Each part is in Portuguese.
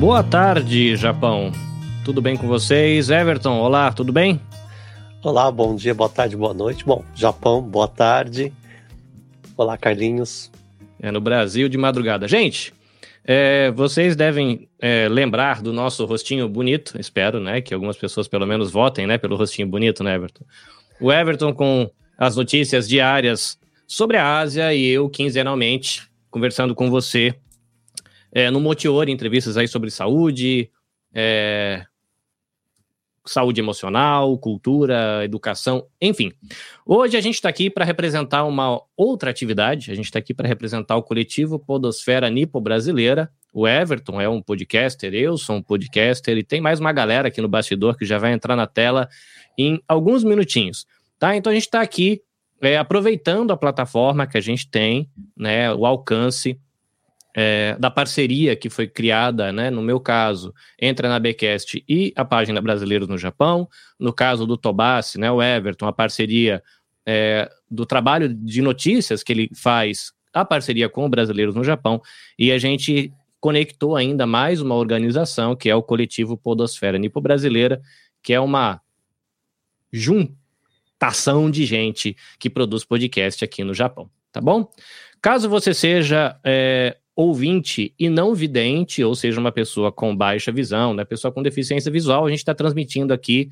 Boa tarde, Japão. Tudo bem com vocês? Everton, olá, tudo bem? Olá, bom dia, boa tarde, boa noite. Bom, Japão, boa tarde. Olá, Carlinhos. É no Brasil de madrugada. Gente, é, vocês devem é, lembrar do nosso rostinho bonito, espero, né? Que algumas pessoas pelo menos votem, né? Pelo rostinho bonito, né, Everton? O Everton com as notícias diárias sobre a Ásia e eu quinzenalmente conversando com você é, no Motior, entrevistas aí sobre saúde, é, saúde emocional, cultura, educação, enfim. Hoje a gente está aqui para representar uma outra atividade, a gente está aqui para representar o coletivo Podosfera Nipo Brasileira. O Everton é um podcaster, eu sou um podcaster e tem mais uma galera aqui no bastidor que já vai entrar na tela em alguns minutinhos. Tá? Então a gente está aqui é, aproveitando a plataforma que a gente tem, né, o alcance é, da parceria que foi criada, né, no meu caso, entre a Nabecast e a página Brasileiros no Japão, no caso do Tobassi, né, o Everton, a parceria é, do trabalho de notícias que ele faz, a parceria com o Brasileiros no Japão, e a gente conectou ainda mais uma organização, que é o coletivo Podosfera Nipo Brasileira, que é uma juntação de gente que produz podcast aqui no Japão, tá bom? Caso você seja é, ouvinte e não vidente, ou seja, uma pessoa com baixa visão, né, pessoa com deficiência visual, a gente está transmitindo aqui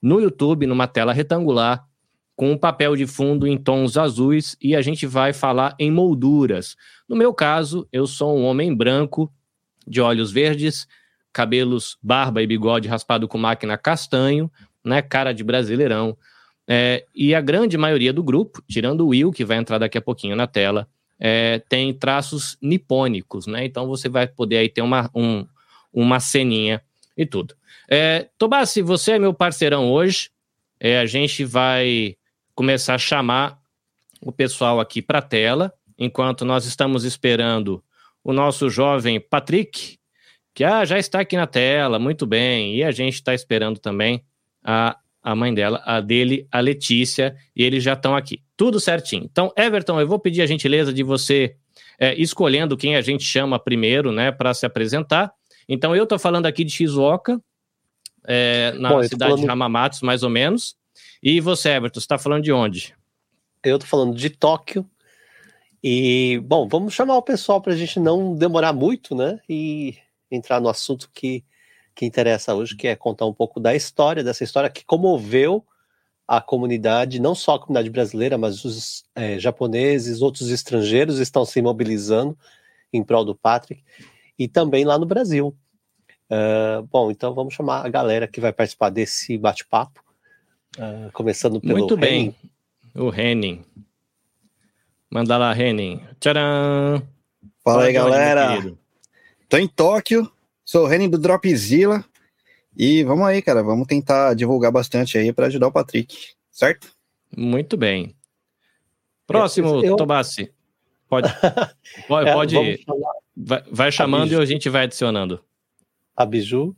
no YouTube, numa tela retangular, com um papel de fundo em tons azuis e a gente vai falar em molduras. No meu caso, eu sou um homem branco, de olhos verdes, cabelos, barba e bigode raspado com máquina castanho, né, cara de brasileirão. É, e a grande maioria do grupo, tirando o Will, que vai entrar daqui a pouquinho na tela, é, tem traços nipônicos, né? Então você vai poder aí ter uma, um, uma ceninha e tudo. É, Tobassi, você é meu parceirão hoje. É, a gente vai começar a chamar o pessoal aqui para a tela, enquanto nós estamos esperando o nosso jovem Patrick, que ah, já está aqui na tela, muito bem, e a gente está esperando também a a mãe dela, a dele, a Letícia, e eles já estão aqui. Tudo certinho. Então, Everton, eu vou pedir a gentileza de você é, escolhendo quem a gente chama primeiro, né, para se apresentar. Então, eu estou falando aqui de Shizuoka, é, na Bom, cidade falando... de Hamamatsu, mais ou menos. E você, Everton, está falando de onde? Eu estou falando de Tóquio. E, bom, vamos chamar o pessoal para a gente não demorar muito, né? E entrar no assunto que que interessa hoje, que é contar um pouco da história, dessa história que comoveu a comunidade, não só a comunidade brasileira, mas os é, japoneses, outros estrangeiros estão se mobilizando em prol do Patrick, e também lá no Brasil. Uh, bom, então vamos chamar a galera que vai participar desse bate-papo, uh, começando pelo Muito bem, o Henning. Manda lá, Henning. Tcharam! Fala aí, galera! Tô em Tóquio, Sou o Renin do Dropzilla. E vamos aí, cara. Vamos tentar divulgar bastante aí para ajudar o Patrick, certo? Muito bem. Próximo, eu... Tobassi. Pode, pode, é, pode vai, vai, chamando e a gente vai adicionando. A Biju.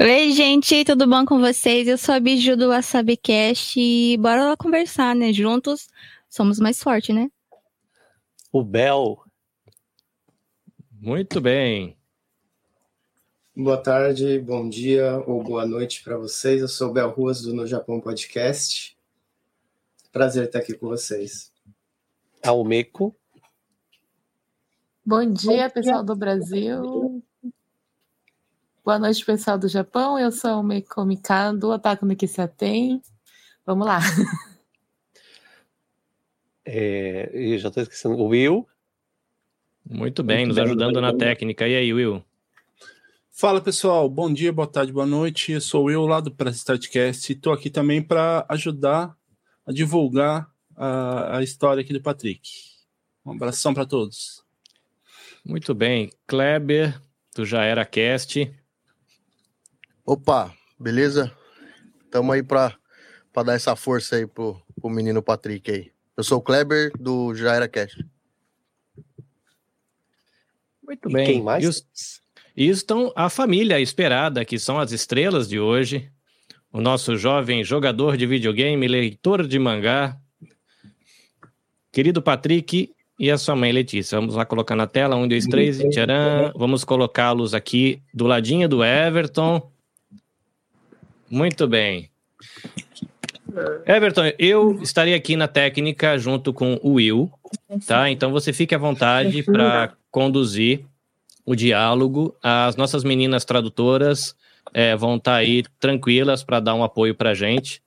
Oi, gente, tudo bom com vocês? Eu sou a Biju do WasabiCast e bora lá conversar, né? Juntos somos mais fortes, né? O Bel muito bem. Boa tarde, bom dia ou boa noite para vocês. Eu sou o Bel Ruas do No Japão Podcast. Prazer estar aqui com vocês. Almeco. Bom dia, pessoal do Brasil. Boa noite, pessoal do Japão. Eu sou o Meiko Mikado, Ataco no que se atém. Vamos lá. É, eu já estou esquecendo. O Will. Muito bem, Muito nos bem, ajudando na técnica. E aí, Will? Fala pessoal, bom dia, boa tarde, boa noite. Eu sou o Will lá do Press Startcast e estou aqui também para ajudar a divulgar a, a história aqui do Patrick. Um abração para todos. Muito bem, Kleber, tu já era cast. Opa, beleza? Tamo aí para dar essa força aí pro, pro menino Patrick aí. Eu sou o Kleber do Já Era Cast. Muito e bem. Quem mais? E, os, e estão a família esperada, que são as estrelas de hoje. O nosso jovem jogador de videogame, leitor de mangá, querido Patrick, e a sua mãe Letícia. Vamos lá colocar na tela. Um, dois, três. Tcharam. Vamos colocá-los aqui do ladinho do Everton. Muito bem. Everton, eu estarei aqui na técnica junto com o Will, tá? Então você fique à vontade para conduzir o diálogo. As nossas meninas tradutoras é, vão estar tá aí tranquilas para dar um apoio para a gente.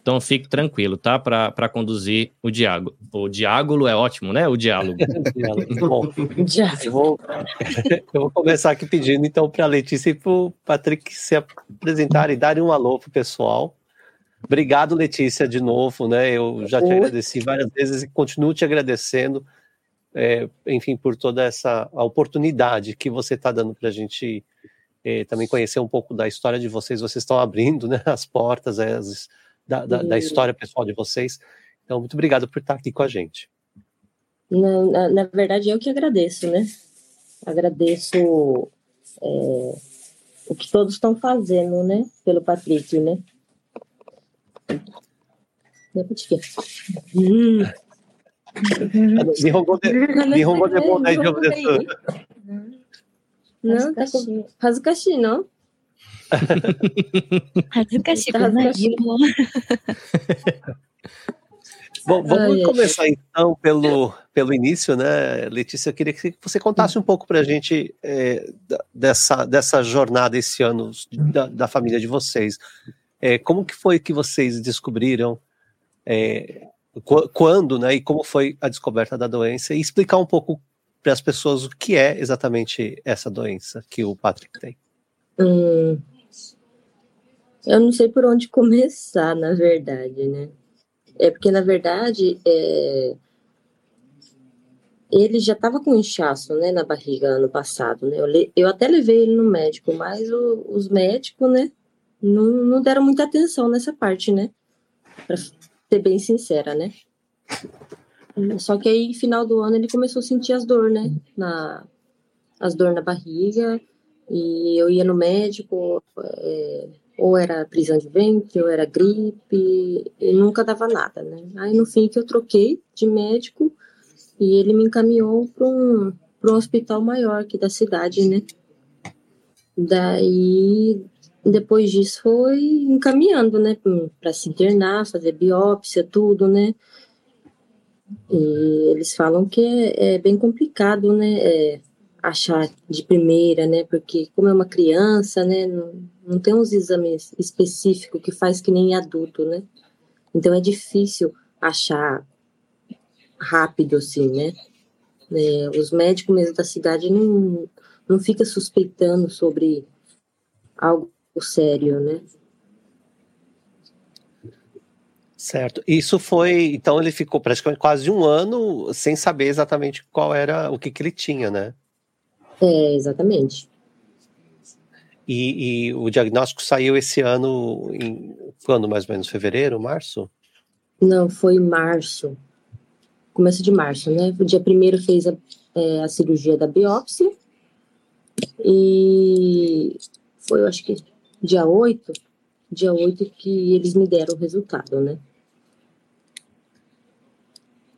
Então fique tranquilo, tá? Para conduzir o diálogo. O diálogo é ótimo, né? O diálogo. Bom, eu, vou, eu vou começar aqui pedindo então para a Letícia e para o Patrick se apresentarem e darem um alô para o pessoal. Obrigado, Letícia, de novo, né? Eu já te agradeci várias vezes e continuo te agradecendo, é, enfim, por toda essa oportunidade que você está dando para a gente é, também conhecer um pouco da história de vocês. Vocês estão abrindo né, as portas as, da, da, da, história pessoal de vocês. Então, muito obrigado por estar aqui com a gente. Na, na, na verdade, eu que agradeço, né? Agradeço é, o que todos estão fazendo, né? Pelo Patrick, né? Não, tá com... 恥ずかしいの恥ずかしくないよ。Bom, vamos começar então pelo, pelo início, né, Letícia? Eu queria que você contasse um pouco para a gente é, dessa, dessa jornada esse ano da, da família de vocês. É, como que foi que vocês descobriram é, quando, né, e como foi a descoberta da doença e explicar um pouco para as pessoas o que é exatamente essa doença que o Patrick tem. Hum, eu não sei por onde começar, na verdade, né? É porque, na verdade, é... ele já estava com inchaço, né, na barriga ano passado, né? Eu, le... eu até levei ele no médico, mas o... os médicos, né, não, não deram muita atenção nessa parte, né? Pra ser bem sincera, né? Só que aí, final do ano, ele começou a sentir as dores, né? Na, as dores na barriga. E eu ia no médico, é, ou era prisão de ventre, ou era gripe, e nunca dava nada, né? Aí, no fim, que eu troquei de médico e ele me encaminhou para um, um hospital maior aqui da cidade, né? Daí, depois disso foi encaminhando, né, para se internar, fazer biópsia, tudo, né? E eles falam que é, é bem complicado, né, é, achar de primeira, né, porque como é uma criança, né, não, não tem uns exames específicos que faz que nem adulto, né? Então é difícil achar rápido assim, né? É, os médicos mesmo da cidade não, não fica suspeitando sobre algo sério, né? Certo. Isso foi. Então ele ficou praticamente quase um ano sem saber exatamente qual era o que, que ele tinha, né? É, exatamente. E, e o diagnóstico saiu esse ano, em quando mais ou menos? Fevereiro, março? Não, foi março. Começo de março, né? O dia primeiro fez a, é, a cirurgia da biópsia. E foi, eu acho que dia 8, dia 8 que eles me deram o resultado, né?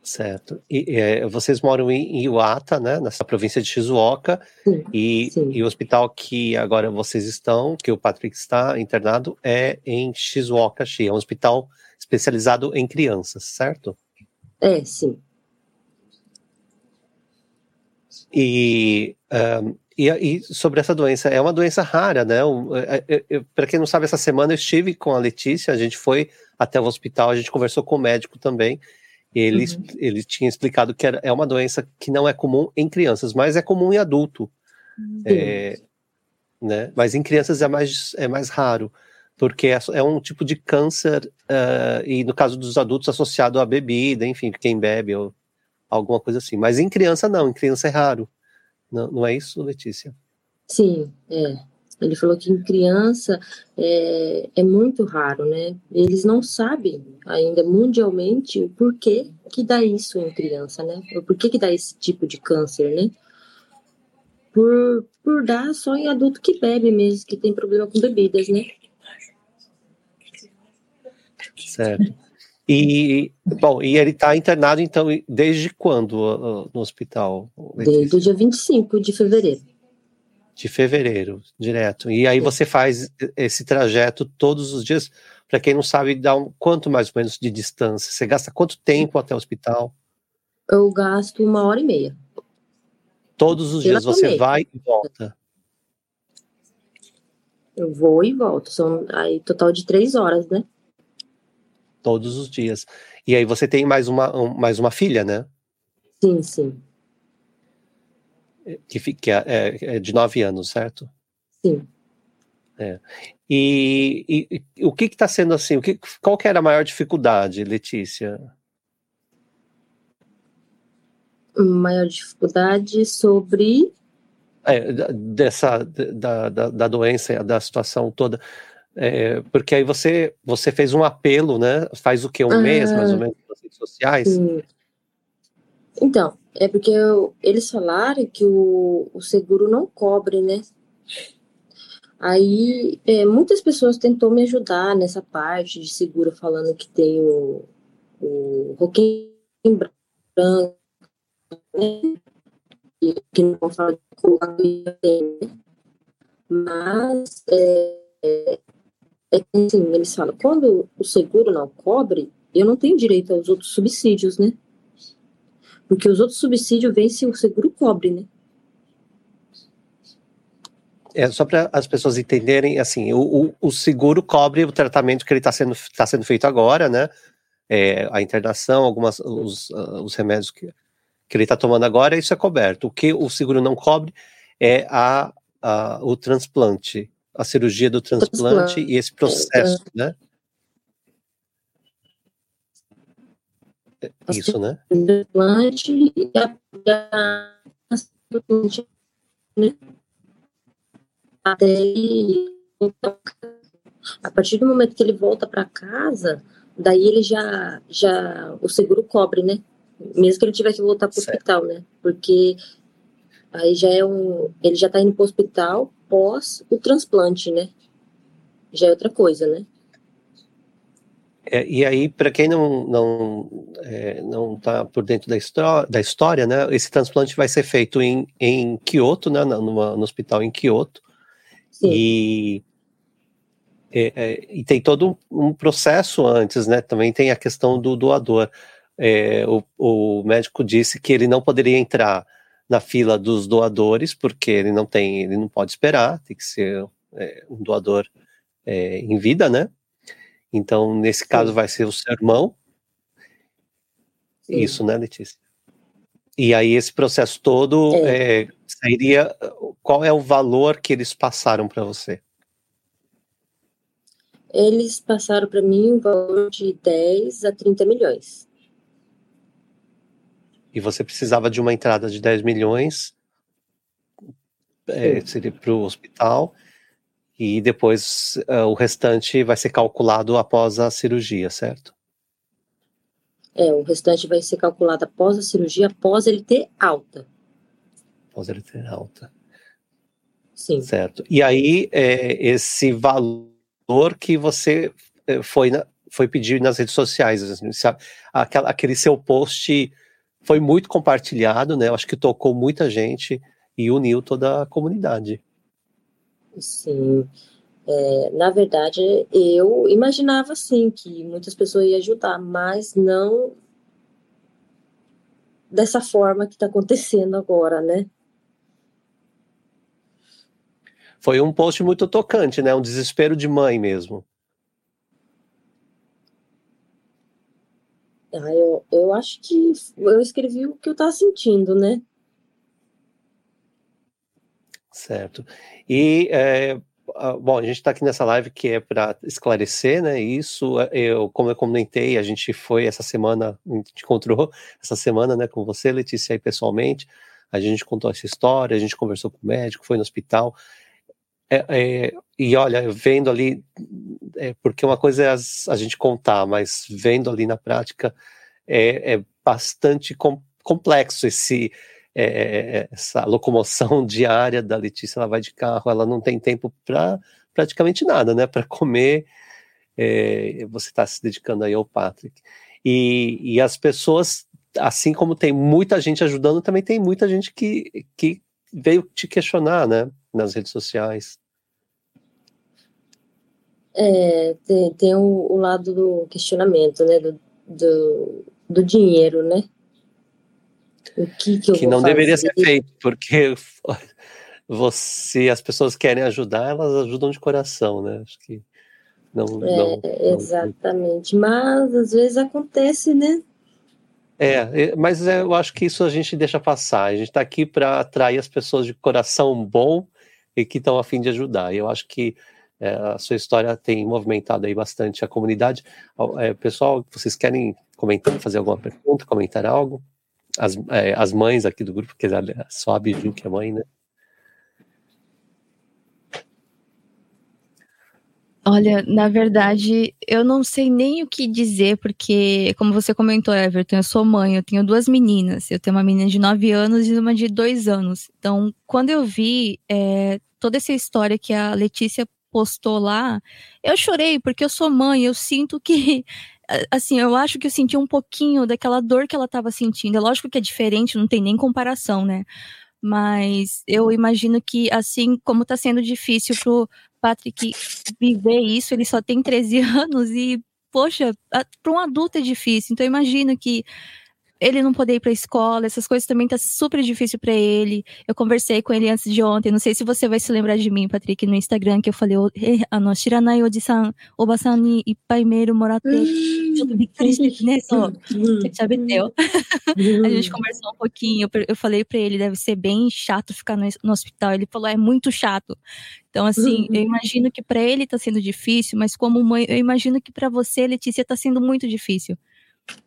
Certo. E é, vocês moram em Iwata, né, nessa província de Shizuoka, sim, e, sim. e, o hospital que agora vocês estão, que o Patrick está internado, é em Shizuoka, Shi, é um hospital especializado em crianças, certo? É, sim. E um, e, e, sobre essa doença, é uma doença rara, né? É, é, Para quem não sabe, essa semana eu estive com a Letícia, a gente foi até o hospital, a gente conversou com o médico também. Ele, uhum. ele tinha explicado que era, é uma doença que não é comum em crianças, mas é comum em adulto. É, né? Mas em crianças é mais, é mais raro, porque é, é um tipo de câncer, uh, e no caso dos adultos, associado à bebida, enfim, quem bebe ou alguma coisa assim. Mas em criança não, em criança é raro. Não, não é isso, Letícia? Sim, é. Ele falou que em criança é, é muito raro, né? Eles não sabem ainda mundialmente o porquê que dá isso em criança, né? O porquê que dá esse tipo de câncer, né? Por, por dar só em adulto que bebe mesmo, que tem problema com bebidas, né? Certo. E, bom, e ele está internado, então, desde quando no hospital? Desde o dia 25 de fevereiro. De fevereiro, direto. E aí você faz esse trajeto todos os dias. Para quem não sabe, dá um, quanto mais ou menos de distância? Você gasta quanto tempo até o hospital? Eu gasto uma hora e meia. Todos os dias você vai e volta? Eu vou e volto. São aí total de três horas, né? Todos os dias. E aí você tem mais uma, um, mais uma filha, né? Sim, sim. Que, que é, é, é de nove anos, certo? Sim. É. E, e, e, o que está sendo assim? O que, qual que era a maior dificuldade, Letícia? Maior dificuldade sobre é, dessa da, da, da, doença, da situação toda. É, porque aí você você fez um apelo, né? Faz o que um ah, mês mais ou menos nas redes sociais. Sim. Então, é porque eu, eles falaram que o, o seguro não cobre, né? Aí é, muitas pessoas tentou me ajudar nessa parte de seguro, falando que tem o, o roquinho branco, né? que não fala com a mas é, é, é assim, eles falam, quando o seguro não cobre, eu não tenho direito aos outros subsídios, né? Porque os outros subsídios vêm se o seguro cobre, né? É só para as pessoas entenderem, assim, o, o, o, seguro cobre o tratamento que ele está sendo, tá sendo feito agora, né? É, a internação, algumas os, uh, os remédios que, que ele está tomando agora, isso é coberto. O que o seguro não cobre é a, a o transplante, a cirurgia do transplante, transplante. e esse processo, é. né? Isso, né? Transplante e a, né? até ele a partir do momento que ele volta para casa, daí ele já já o seguro cobre, né? Mesmo que ele tivesse que voltar para o hospital, né? Porque aí já é um. Ele já está indo para o hospital pós o transplante, né? Já é outra coisa, né? É, e aí, para quem não não é, não está por dentro da, história, da história, né? Esse transplante vai ser feito em, em Kyoto, né? Numa, no hospital em Kyoto. Sim. E é, é, e tem todo um, um, processo antes, né? Também tem a questão do doador é, o, o, médico disse que ele não poderia entrar na fila dos doadores, porque ele não tem, ele não pode esperar, tem que ser é, um doador é, em vida, né? Então, nesse caso, vai ser o seu irmão. Sim. Isso, né, Letícia? E aí, esse processo todo é. é seria. Qual é o valor que eles passaram para você? Eles passaram para mim um valor de 10 a 30 milhões e você precisava de uma entrada de 10 milhões é, seria para o hospital e depois uh, o restante vai ser calculado após a cirurgia, certo? É, o restante vai ser calculado após a cirurgia, após ele ter alta. Após ele ter alta. Sim. Certo. E aí, é, esse valor que você é, foi, na, foi pedir nas redes sociais, assim, sabe? Aquela, aquele seu post foi muito compartilhado, né? Eu acho que tocou muita gente e uniu toda a comunidade. Sim. É, na verdade, eu imaginava sim que muitas pessoas iam ajudar, mas não dessa forma que está acontecendo agora, né? Foi um post muito tocante, né? Um desespero de mãe mesmo. Ah, eu, eu acho que eu escrevi o que eu estava sentindo, né? Certo. E, é, bom, a gente está aqui nessa live que é para esclarecer, né? Isso, é, eu, como eu comentei, a gente foi essa semana, a gente encontrou essa semana, né, com você, Letícia, aí pessoalmente. A gente contou essa história, a gente conversou com o médico, foi no hospital. É, é, e olha, vendo ali, é, porque uma coisa é as, a gente contar, mas vendo ali na prática é, é bastante com, complexo esse é, essa locomoção diária da Letícia. Ela vai de carro, ela não tem tempo para praticamente nada, né? Para comer, é, você está se dedicando aí ao Patrick. E, e as pessoas, assim como tem muita gente ajudando, também tem muita gente que, que veio te questionar, né, nas redes sociais. É, tem, tem o, o, lado do questionamento, né, do, do, do dinheiro, né? O que, que, que não fazer? deveria ser feito, porque você, as pessoas querem ajudar, elas ajudam de coração, né? Acho que não, é, não, exatamente. Não... Mas às vezes acontece, né? É, mas eu acho que isso a gente deixa passar. A gente está aqui para atrair as pessoas de coração bom e que estão a fim de ajudar. E eu acho que é, a sua história tem movimentado aí bastante a comunidade. É, pessoal, vocês querem comentar, fazer alguma pergunta, comentar algo? As, é, as mães aqui do grupo, que é só a Biju que é mãe, né? Olha, na verdade, eu não sei nem o que dizer, porque, como você comentou, Everton, eu sou mãe, eu tenho duas meninas. Eu tenho uma menina de 9 anos e uma de 2 anos. Então, quando eu vi é, toda essa história que a Letícia postou lá, eu chorei, porque eu sou mãe, eu sinto que. Assim, eu acho que eu senti um pouquinho daquela dor que ela estava sentindo. É lógico que é diferente, não tem nem comparação, né? Mas eu imagino que, assim como está sendo difícil pro Patrick viver isso, ele só tem 13 anos e, poxa, para um adulto é difícil. Então, eu imagino que ele não poder ir para a escola, essas coisas também tá super difícil para ele. Eu conversei com ele antes de ontem, não sei se você vai se lembrar de mim, Patrick, no Instagram, que eu falei, ah, no shiranai oji-san, oba-san ni ippai meiro moratte, né, só, A gente conversou um pouquinho, eu falei para ele, deve ser bem chato ficar no, hospital. Ele falou, é muito chato. Então, assim, eu imagino que para ele tá sendo difícil, mas como mãe, eu imagino que para você, Letícia, tá sendo muito difícil.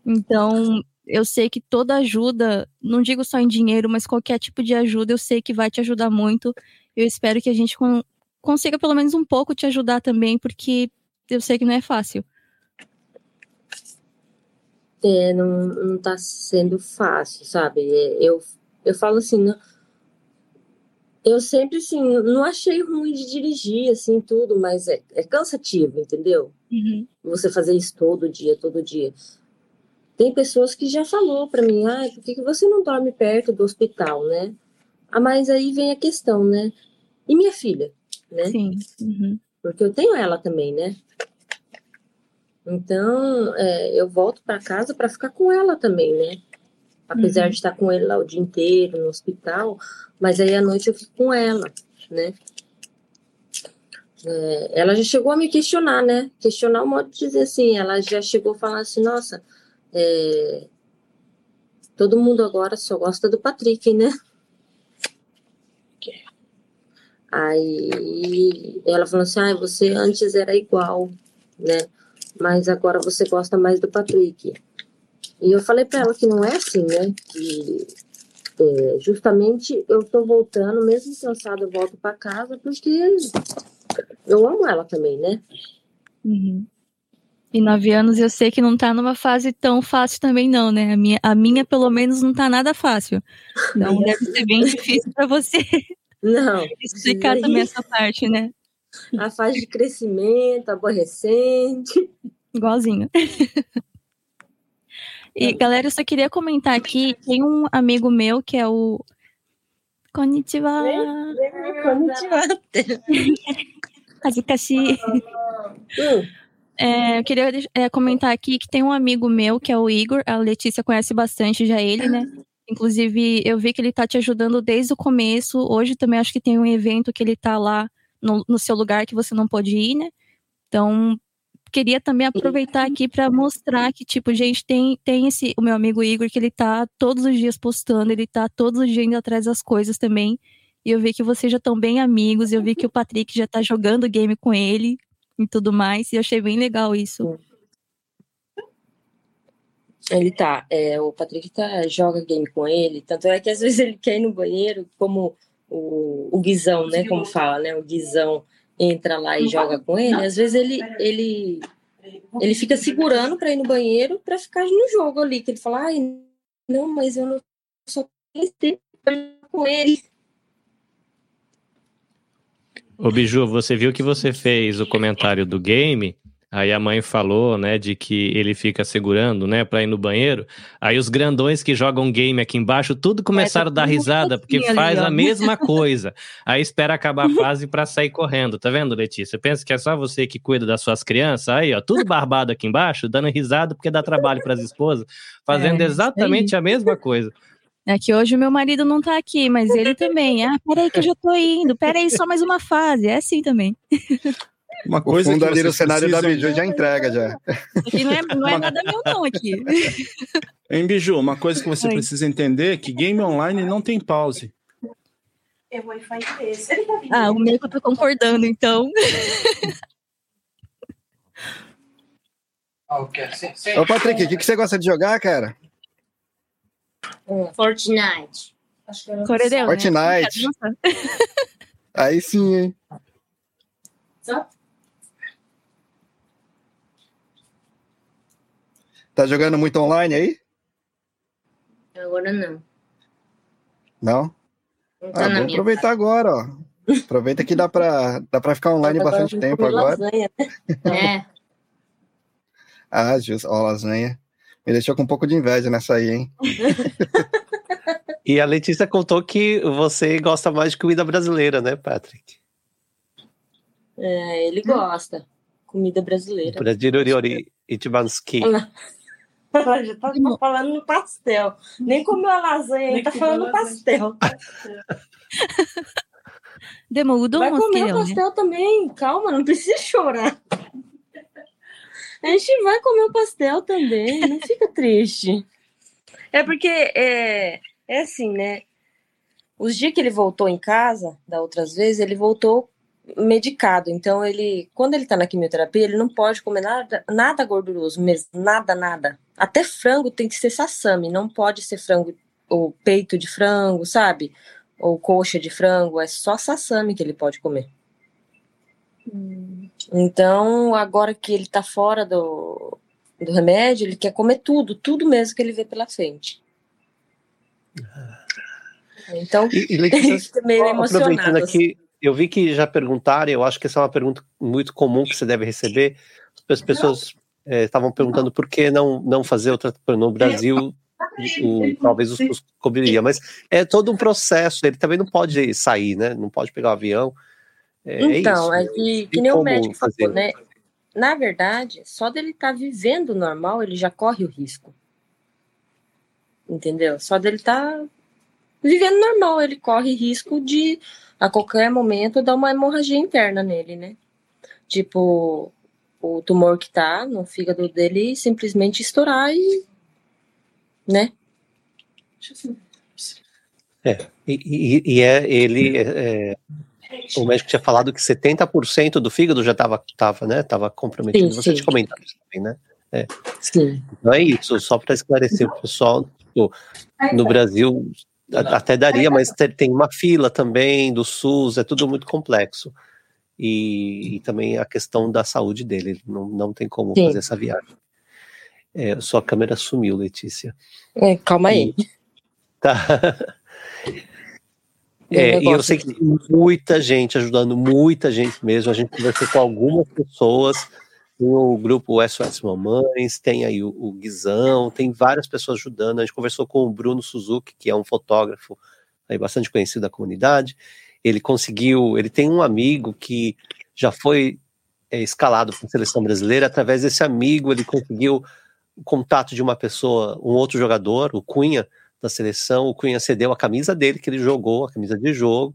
Então, eu sei que toda ajuda, não digo só em dinheiro, mas qualquer tipo de ajuda, eu sei que vai te ajudar muito. Eu espero que a gente consiga pelo menos um pouco te ajudar também, porque eu sei que não é fácil. É, não, não tá sendo fácil, sabe? É, eu, eu falo assim, não, eu sempre, assim, não achei ruim de dirigir, assim, tudo, mas é, é cansativo, entendeu? Uhum. Você fazer isso todo dia, todo dia. Tem pessoas que já falou para mim, ah, por que, que você não dorme perto do hospital, né? Ah, mas aí vem a questão, né? E minha filha, né? Sim. Uhum. Porque eu tenho ela também, né? Então, é, eu volto para casa para ficar com ela também, né? Apesar uhum. de estar com ele lá o dia inteiro no hospital, mas aí à noite eu fico com ela, né? É, ela já chegou a me questionar, né? Questionar o modo de dizer assim. Ela já chegou a falar assim: nossa, é, todo mundo agora só gosta do Patrick, né? Aí ela falou assim: ah, você antes era igual, né? Mas agora você gosta mais do Patrick. E eu falei para ela que não é assim, né? Que é, justamente eu tô voltando, mesmo cansada, eu volto para casa porque eu amo ela também, né? Uhum. E nove anos eu sei que não tá numa fase tão fácil também, não, né? A minha, a minha pelo menos, não tá nada fácil. Então deve ser bem difícil para você não, explicar também essa parte, né? A fase de crescimento, aborrecente. Igualzinho. E, galera, eu só queria comentar aqui, tem um amigo meu que é o Konnichiwa. Konnichiwa. Hazukashi. É, eu queria é, comentar aqui que tem um amigo meu, que é o Igor, a Letícia conhece bastante já ele, né? Inclusive, eu vi que ele tá te ajudando desde o começo. Hoje também acho que tem um evento que ele tá lá no, no seu lugar que você não pode ir, né? Então, queria também aproveitar aqui para mostrar que, tipo, gente, tem, tem esse, o meu amigo Igor, que ele tá todos os dias postando, ele tá todos os dias indo atrás das coisas também. E eu vi que vocês já estão bem amigos, eu vi que o Patrick já tá jogando game com ele, e tudo mais. E eu achei bem legal isso. Ele tá, é, o Patrick tá, joga game com ele, tanto é que às vezes ele quer ir no banheiro, como o, o Guizão, né, como fala, né, o Guizão entra lá e joga com ele, às vezes ele, ele, ele fica segurando para ir no banheiro para ficar no jogo ali, que ele fala, ai, não, mas eu não tenho com ele. Ô Biju, você viu que você fez o comentário do game Aí a mãe falou, né, de que ele fica segurando, né, pra ir no banheiro. Aí os grandões que jogam game aqui embaixo, tudo começaram a dar risada, porque faz a mesma coisa. Aí espera acabar a fase para sair correndo, tá vendo, Letícia? Pensa que é só você que cuida das suas crianças? Aí, ó, tudo barbado aqui embaixo, dando risada porque dá trabalho para as esposas, fazendo é, exatamente a mesma coisa. É que hoje o meu marido não tá aqui, mas ele também. Ah, peraí que eu já tô indo. Peraí, só mais uma fase. É assim também. Uma coisa o fundo ali no cenário precisam... da Biju já entrega já. Aqui não é, não é nada meu não aqui. Em Biju, uma coisa que você Oi. precisa entender é que game online não tem pause. É Wi-Fi desse. Ah, o meu que eu tô concordando, então. Ô, Patrick, o que, que você gosta de jogar, cara? Fortnite. Coredeu, Fortnite. Né? Aí sim, hein? Só? Tá jogando muito online aí? Agora não. Não? não tá ah, vamos aproveitar casa. agora, ó. Aproveita que dá pra, dá pra ficar online bastante tempo agora. Lasanha? É. ah, justo. Ó, lasanha. Me deixou com um pouco de inveja nessa aí, hein? e a Letícia contou que você gosta mais de comida brasileira, né, Patrick? É, ele gosta. Comida brasileira. Bradiruriori Itibanski. Ela já tá falando no pastel. Nem comeu a lasanha, ainda tá falando no pastel. Demudou Vai comer o né? pastel né? também. Calma, não precisa chorar. A gente vai comer o pastel também, não fica triste. É porque é, é assim, né? Os dias que ele voltou em casa, da outras vezes, ele voltou medicado. Então, ele, quando ele tá na quimioterapia, ele não pode comer nada, nada gorduroso mesmo, nada, nada. Até frango tem que ser sassami, não pode ser frango ou peito de frango, sabe? Ou coxa de frango, é só sassami que ele pode comer. Então, agora que ele tá fora do, do remédio, ele quer comer tudo, tudo mesmo que ele vê pela frente. Então, e, e Letícia, meio emocionado. Aqui, eu vi que já perguntaram, eu acho que essa é uma pergunta muito comum que você deve receber. As pessoas é, estavam perguntando por que não, não fazer outra no Brasil. O, talvez os custos cobriria, mas é todo um processo. Ele também não pode sair, né? Não pode pegar o um avião. É, é então, é, isso, é que, que nem o médico fazer. falou, né? Na verdade, só dele estar tá vivendo normal, ele já corre o risco. Entendeu? Só dele estar tá vivendo normal, ele corre risco de a qualquer momento dar uma hemorragia interna nele, né? Tipo, o tumor que tá no fígado dele simplesmente estourar e. né? É, e, e é ele. É, é o médico tinha falado que 70% do fígado já estava tava, né, tava comprometido. Sim, Você sim. tinha comentado isso também, né? É. Sim. Não é isso, só para esclarecer o pessoal. No, no Brasil, até daria, mas tem uma fila também do SUS, é tudo muito complexo. E, e também a questão da saúde dele, não, não tem como Sim. fazer essa viagem. É, sua câmera sumiu, Letícia. É, calma aí. E, tá. É, e eu sei que tem muita gente ajudando, muita gente mesmo. A gente conversou com algumas pessoas o grupo SOS Mamães, tem aí o, o, Guizão, tem várias pessoas ajudando. A gente conversou com o Bruno Suzuki, que é um fotógrafo aí bastante conhecido da comunidade. Ele conseguiu, ele tem um amigo que já foi é, escalado para a seleção brasileira. Através desse amigo, ele conseguiu o contato de uma pessoa, um outro jogador, o Cunha, da seleção. O Cunha cedeu a camisa dele, que ele jogou, a camisa de jogo,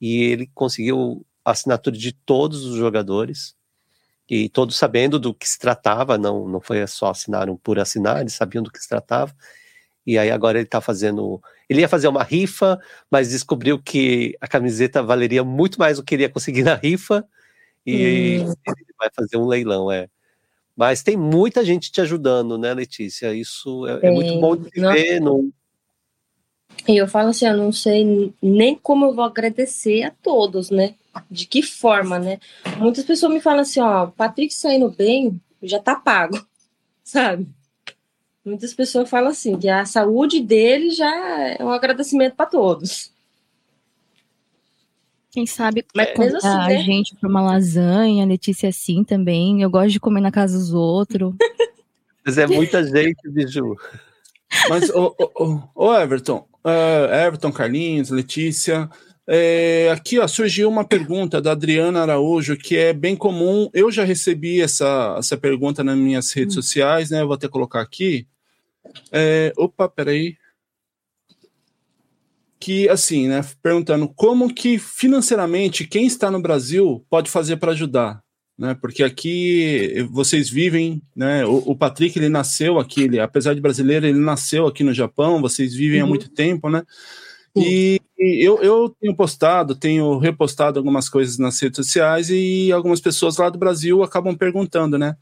e ele conseguiu a assinatura de todos os jogadores e todos sabendo do que se tratava, não, não foi só assinaram por assinar, eles sabiam do que se tratava, e aí agora ele está fazendo, ele ia fazer uma rifa, mas descobriu que a camiseta valeria muito mais do que ele ia conseguir na rifa, e hum. ele vai fazer um leilão, é. Mas tem muita gente te ajudando, né, Letícia? Isso é, é muito bom de ver. Não... E eu falo assim, eu não sei nem como eu vou agradecer a todos, né? de que forma, né? Muitas pessoas me falam assim, ó, Patrick saindo bem, já tá pago, sabe? Muitas pessoas falam assim, que a saúde dele já é um agradecimento para todos. Quem sabe Mas, convidar assim, né? a gente para uma lasanha, Letícia assim também. Eu gosto de comer na casa dos outros. Mas é muita gente, Biju. Mas, ô, ô, ô Everton, uh, Everton, Carlinhos, Letícia, é, aqui ó, surgiu uma pergunta da Adriana Araújo, que é bem comum. Eu já recebi essa, essa pergunta nas minhas redes hum. sociais, né? Eu vou até colocar aqui. É, opa, peraí que assim, né, perguntando como que financeiramente quem está no Brasil pode fazer para ajudar, né? Porque aqui vocês vivem, né? O, o, Patrick ele nasceu aqui, ele, apesar de brasileiro, ele nasceu aqui no Japão. Vocês vivem uhum. há muito tempo, né? E, e eu, eu tenho postado, tenho repostado algumas coisas nas redes sociais e algumas pessoas lá do Brasil acabam perguntando, né?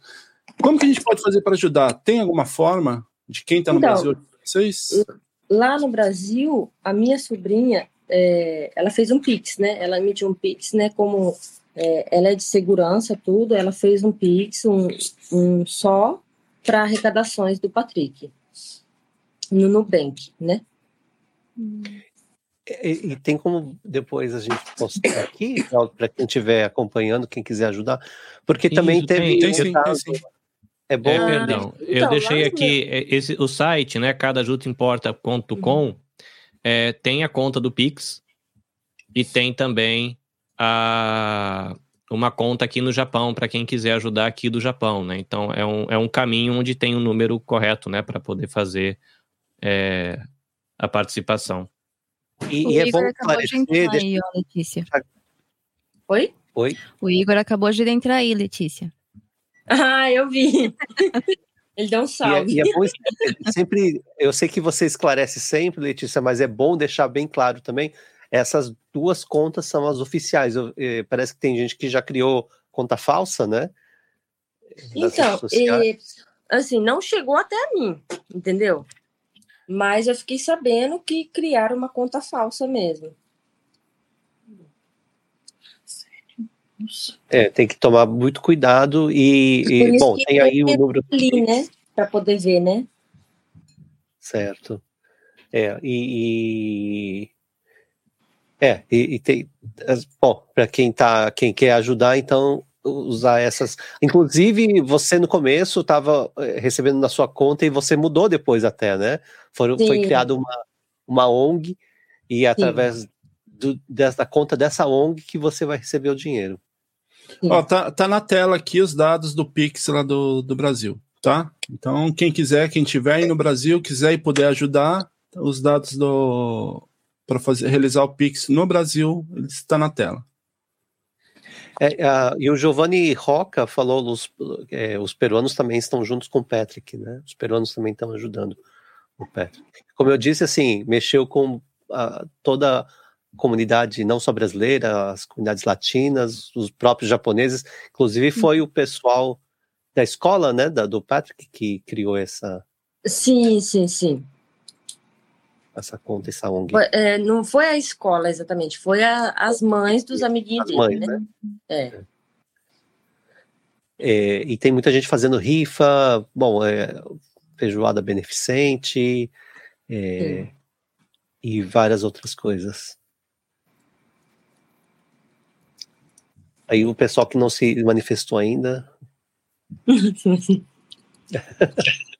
Como que a gente pode fazer para ajudar? Tem alguma forma de quem está no então, Brasil? Vocês? lá no Brasil, a minha sobrinha, é, ela fez um Pix, né? Ela emitiu um Pix, né? Como é, ela é de segurança, tudo, ela fez um Pix, um, um só para arrecadações do Patrick, no Nubank, né? E, e, tem como depois a gente postar aqui, para quem estiver acompanhando, quem quiser ajudar, porque Isso, também teve. Tem, tem, tem, sim. É bom. É, perdão. Então, eu deixei aqui é, esse, o site, né? Cadajutaimporta.com uhum. é, tem a conta do Pix e tem também a, uma conta aqui no Japão para quem quiser ajudar aqui do Japão, né? Então é um, é um caminho onde tem um número correto, né? Para poder fazer é, a participação. E, o e é Igor bom acabou de entrar deixa... aí, ó, Letícia. Oi? Oi? O Igor acabou de entrar aí, Letícia. Ah, eu vi. Ele deu um salve. E é, e é bom sempre, eu sei que você esclarece sempre, Letícia, mas é bom deixar bem claro também. Essas duas contas são as oficiais. Eu, eh, parece que tem gente que já criou conta falsa, né? então, e, assim, não chegou até a mim, entendeu? Mas eu fiquei sabendo que criaram uma conta falsa mesmo. É, tem que tomar muito cuidado e, e bom, tem aí o número ali, né, para poder ver, né? Certo. É, e é, e, e tem bom, para quem tá, quem quer ajudar, então usar essas. Inclusive, você no começo estava eh, recebendo na sua conta e você mudou depois até, né? Foram, foi criada uma, uma ONG e através do, dessa conta dessa ONG que você vai receber o dinheiro. Ó, tá, tá na tela aqui os dados do Pix lá do, do Brasil, tá? Então, quem quiser, quem tiver aí no Brasil, quiser e puder ajudar, os dados do para fazer realizar o Pix no Brasil, ele está na tela. É, uh, e o Giovanni Roca falou, os, é, os peruanos também estão juntos com o Patrick, né? Os peruanos também estão ajudando o Patrick. Como eu disse, assim, mexeu com uh, toda comunidade não só brasileira, as comunidades latinas, os próprios japoneses, inclusive foi o pessoal da escola, né, da, do Patrick que criou essa. Sim, sim, sim. Essa conta, essa ONG. Foi, é, não foi a escola exatamente, foi a, as mães dos amiguinhos as dele, mães, né? né? É. é. E tem muita gente fazendo rifa, bom, é, feijoada beneficente é, e várias outras coisas. Aí o pessoal que não se manifestou ainda.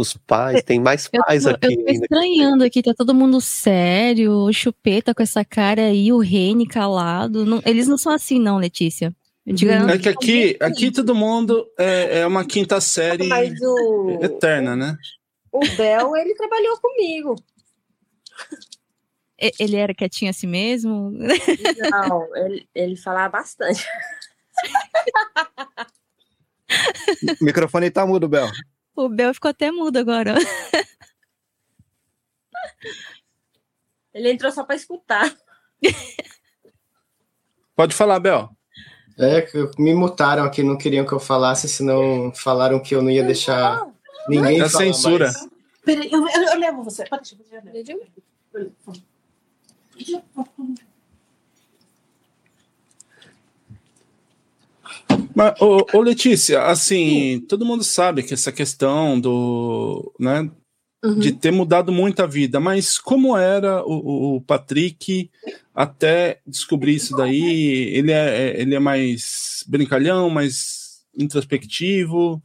Os pais, tem mais pais eu tô, aqui. Eu tô estranhando aqui, tá todo mundo sério, o Chupeta com essa cara aí, o Rene calado. Não, eles não são assim, não, Letícia. É que aqui, aqui todo mundo é, é uma quinta série o, eterna, né? O Bel, ele trabalhou comigo. Ele era quietinho assim mesmo? Não, ele, ele falava bastante. O microfone tá mudo, Bel. O Bel ficou até mudo agora. Ele entrou só para escutar. Pode falar, Bel. É, me mutaram aqui, não queriam que eu falasse, senão falaram que eu não ia deixar ninguém. É censura. Peraí, eu, eu, eu, levo você. Pode deixar. Mas, ô, ô, Letícia, assim, todo mundo sabe que essa questão do, né, uhum. de ter mudado muito a vida, mas como era o, o Patrick até descobrir isso daí? Ele é, é, ele é mais brincalhão, mais introspectivo?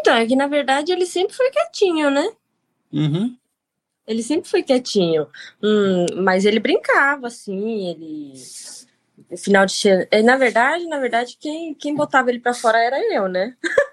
Então, é que na verdade ele sempre foi quietinho, né? Uhum. Ele sempre foi quietinho. Hum, mas ele brincava, assim, ele. Final de. Na verdade, na verdade, quem, quem botava ele para fora era eu, né?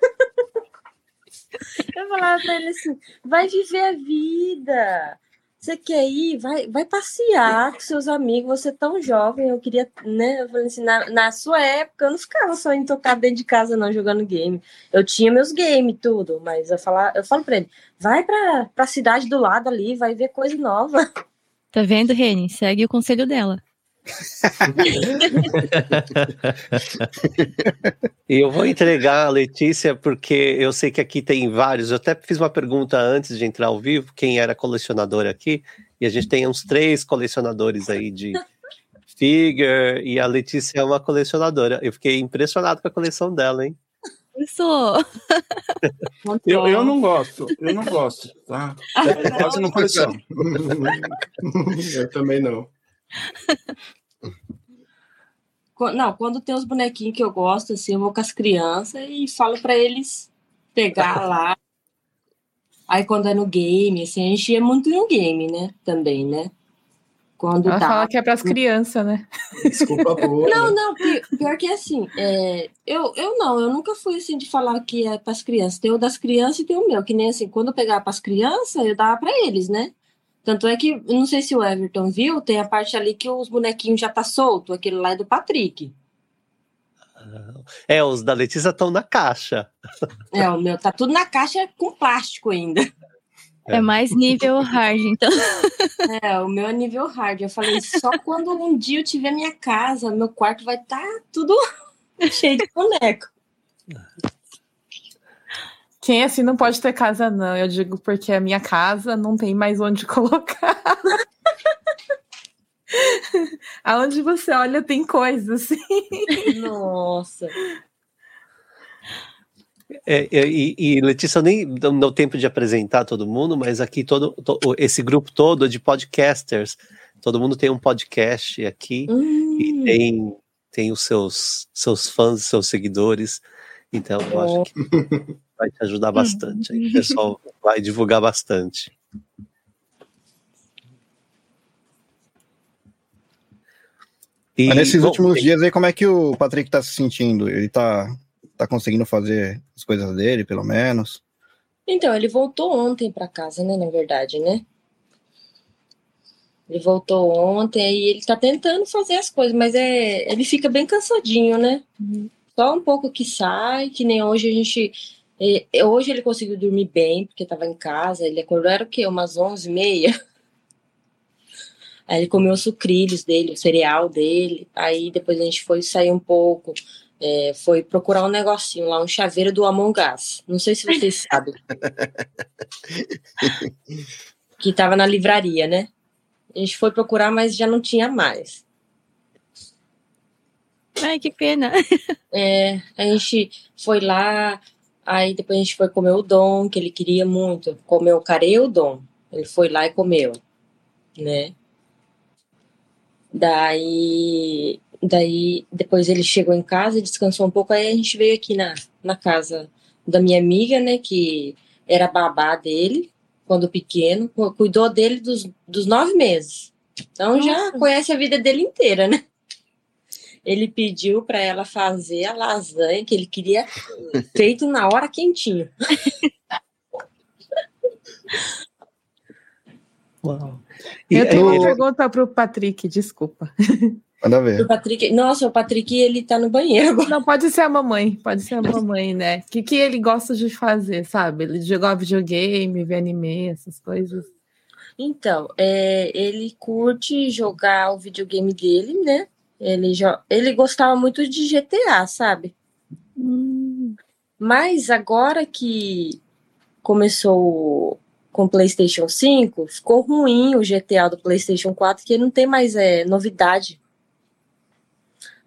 Eu falava pra ele assim: vai viver a vida. Você quer ir? Vai, vai passear com seus amigos. Você é tão jovem. Eu queria, né? Eu falei assim: na, na sua época, eu não ficava só indo tocar dentro de casa, não, jogando game. Eu tinha meus games, tudo. Mas eu, falar, eu falo pra ele: vai pra, pra cidade do lado ali, vai ver coisa nova. Tá vendo, Reni? Segue o conselho dela. e eu vou entregar a Letícia porque eu sei que aqui tem vários. Eu até fiz uma pergunta antes de entrar ao vivo, quem era colecionador aqui, e a gente tem uns três colecionadores aí de figure, e a Letícia é uma colecionadora. Eu fiquei impressionado com a coleção dela, hein? sou. Eu, eu não gosto, eu não gosto, tá? Eu quase não coleciono. eu também não. Não, quando tem os bonequinhos que eu gosto, assim, eu vou com as crianças e falo para eles pegar lá. Aí quando é no game, assim, a gente ia muito no game, né? Também, né? Quando Ela tá... fala que é para as crianças, né? Desculpa, boa. Não, não, pior, pior que assim, é, eu, eu não, eu nunca fui assim de falar que é para as crianças. Tem o das crianças e tem o meu, que nem assim, quando eu pegava para as crianças, eu dava para eles, né? Tanto é que, não sei se o Everton viu, tem a parte ali que os bonequinhos já tá solto, aquele lá é do Patrick. É, os da Letícia estão na caixa. É, o meu tá tudo na caixa com plástico ainda. É mais nível hard, então. É, o meu é nível hard. Eu falei, só quando um dia eu tiver minha casa, meu quarto vai estar tá tudo cheio de boneco. Quem assim não pode ter casa, não. Eu digo porque a minha casa não tem mais onde colocar. Aonde você olha tem coisa, assim. Nossa. É, é, e, e, Letícia, eu nem não deu tempo de apresentar todo mundo, mas aqui todo, todo, esse grupo todo de podcasters, todo mundo tem um podcast aqui hum. e tem, tem os seus, seus fãs, seus seguidores. Então, eu acho que vai te ajudar bastante. Aí, o pessoal vai divulgar bastante. E, Mas nesses bom, últimos tem... dias aí, como é que o Patrick tá se sentindo? Ele tá, tá conseguindo fazer as coisas dele, pelo menos? Então, ele voltou ontem para casa, né? Na verdade, né? Ele voltou ontem e ele tá tentando fazer as coisas, mas é, ele fica bem cansadinho, né? Só um pouco que sai, que nem hoje a gente e, hoje ele conseguiu dormir bem, porque estava em casa. Ele acordou, era o quê? Umas 11 e meia. Aí ele comeu os sucrilhos dele, o cereal dele. Aí depois a gente foi sair um pouco. É, foi procurar um negocinho lá, um chaveiro do Among Us. Não sei se vocês sabem. que estava na livraria, né? A gente foi procurar, mas já não tinha mais. Ai, que pena. É, a gente foi lá, Aí depois a gente foi comer o dom, que ele queria muito. Comeu o carê o dom. Ele foi lá e comeu, né? Daí, daí depois ele chegou em casa, descansou um pouco, aí a gente veio aqui na, na casa da minha amiga, né, que era babá dele, quando pequeno, cuidou dele dos, dos nove meses. Então Nossa. já conhece a vida dele inteira, né? Ele pediu para ela fazer a lasanha que ele queria feito na hora quentinho. Uau. Eu tenho uma pergunta para o Patrick, desculpa. Manda ver. O Patrick, nossa, o Patrick ele tá no banheiro. Não, pode ser a mamãe, pode ser a mamãe, né? O que, que ele gosta de fazer, sabe? Ele jogar videogame, ver anime, essas coisas. Então, é, ele curte jogar o videogame dele, né? Ele, já, ele gostava muito de GTA, sabe? Hum. Mas agora que começou com o PlayStation 5, ficou ruim o GTA do PlayStation 4, que não tem mais é, novidade.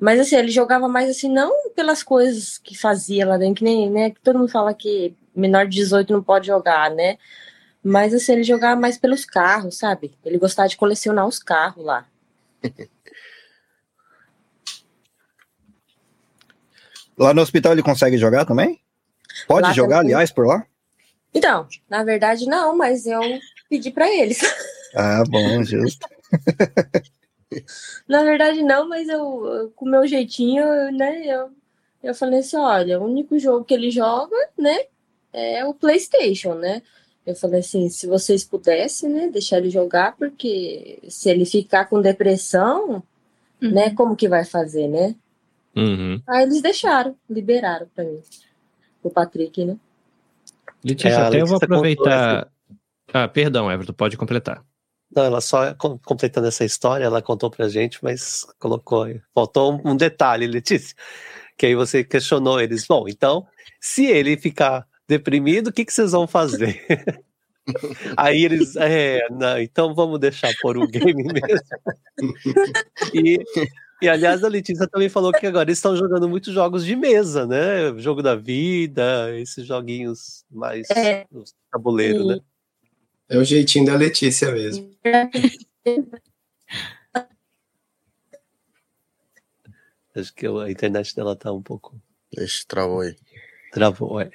Mas assim, ele jogava mais assim, não pelas coisas que fazia lá dentro, que nem, né? Que todo mundo fala que menor de 18 não pode jogar, né? Mas assim, ele jogava mais pelos carros, sabe? Ele gostava de colecionar os carros lá. lá no hospital ele consegue jogar também? Pode lá jogar, também. aliás, por lá? Então, na verdade não, mas eu pedi para eles. Ah, bom, justo. na verdade não, mas eu, com o meu jeitinho, né, eu, eu falei assim, olha, o único jogo que ele joga, né, é o PlayStation, né? Eu falei assim, se vocês pudessem, né, deixar ele jogar, porque se ele ficar com depressão, uhum. né, como que vai fazer, né? Uhum. Aí eles deixaram, liberaram para mim, o Patrick, né? Letícia, é, até eu vou aproveitar. Ah, perdão, Everton, pode completar. Não, ela só completando essa história, ela contou pra gente, mas colocou. Faltou um, detalhe, Letícia. Que aí você questionou eles. Bom, então, se ele ficar deprimido, o que, que vocês vão fazer? Aí eles, é, não, então vamos deixar por o game mesmo. E, e aliás, a Letícia também falou que agora eles estão jogando muitos jogos de mesa, né? Jogo da vida, esses joguinhos mais é. tabuleiro, né? É o jeitinho da Letícia mesmo. Acho que a internet dela tá um pouco. Ixi, travou aí. Travou, é.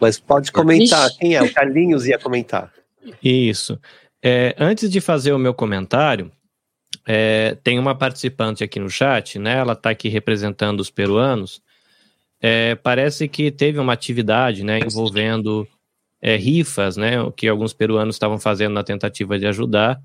Mas pode comentar. Quem é? O Carlinhos ia comentar. Isso. É, antes de fazer o meu comentário, é, tem uma participante aqui no chat, né? Ela está aqui representando os peruanos. É, parece que teve uma atividade, né, envolvendo é, rifas, né, o que alguns peruanos estavam fazendo na tentativa de ajudar.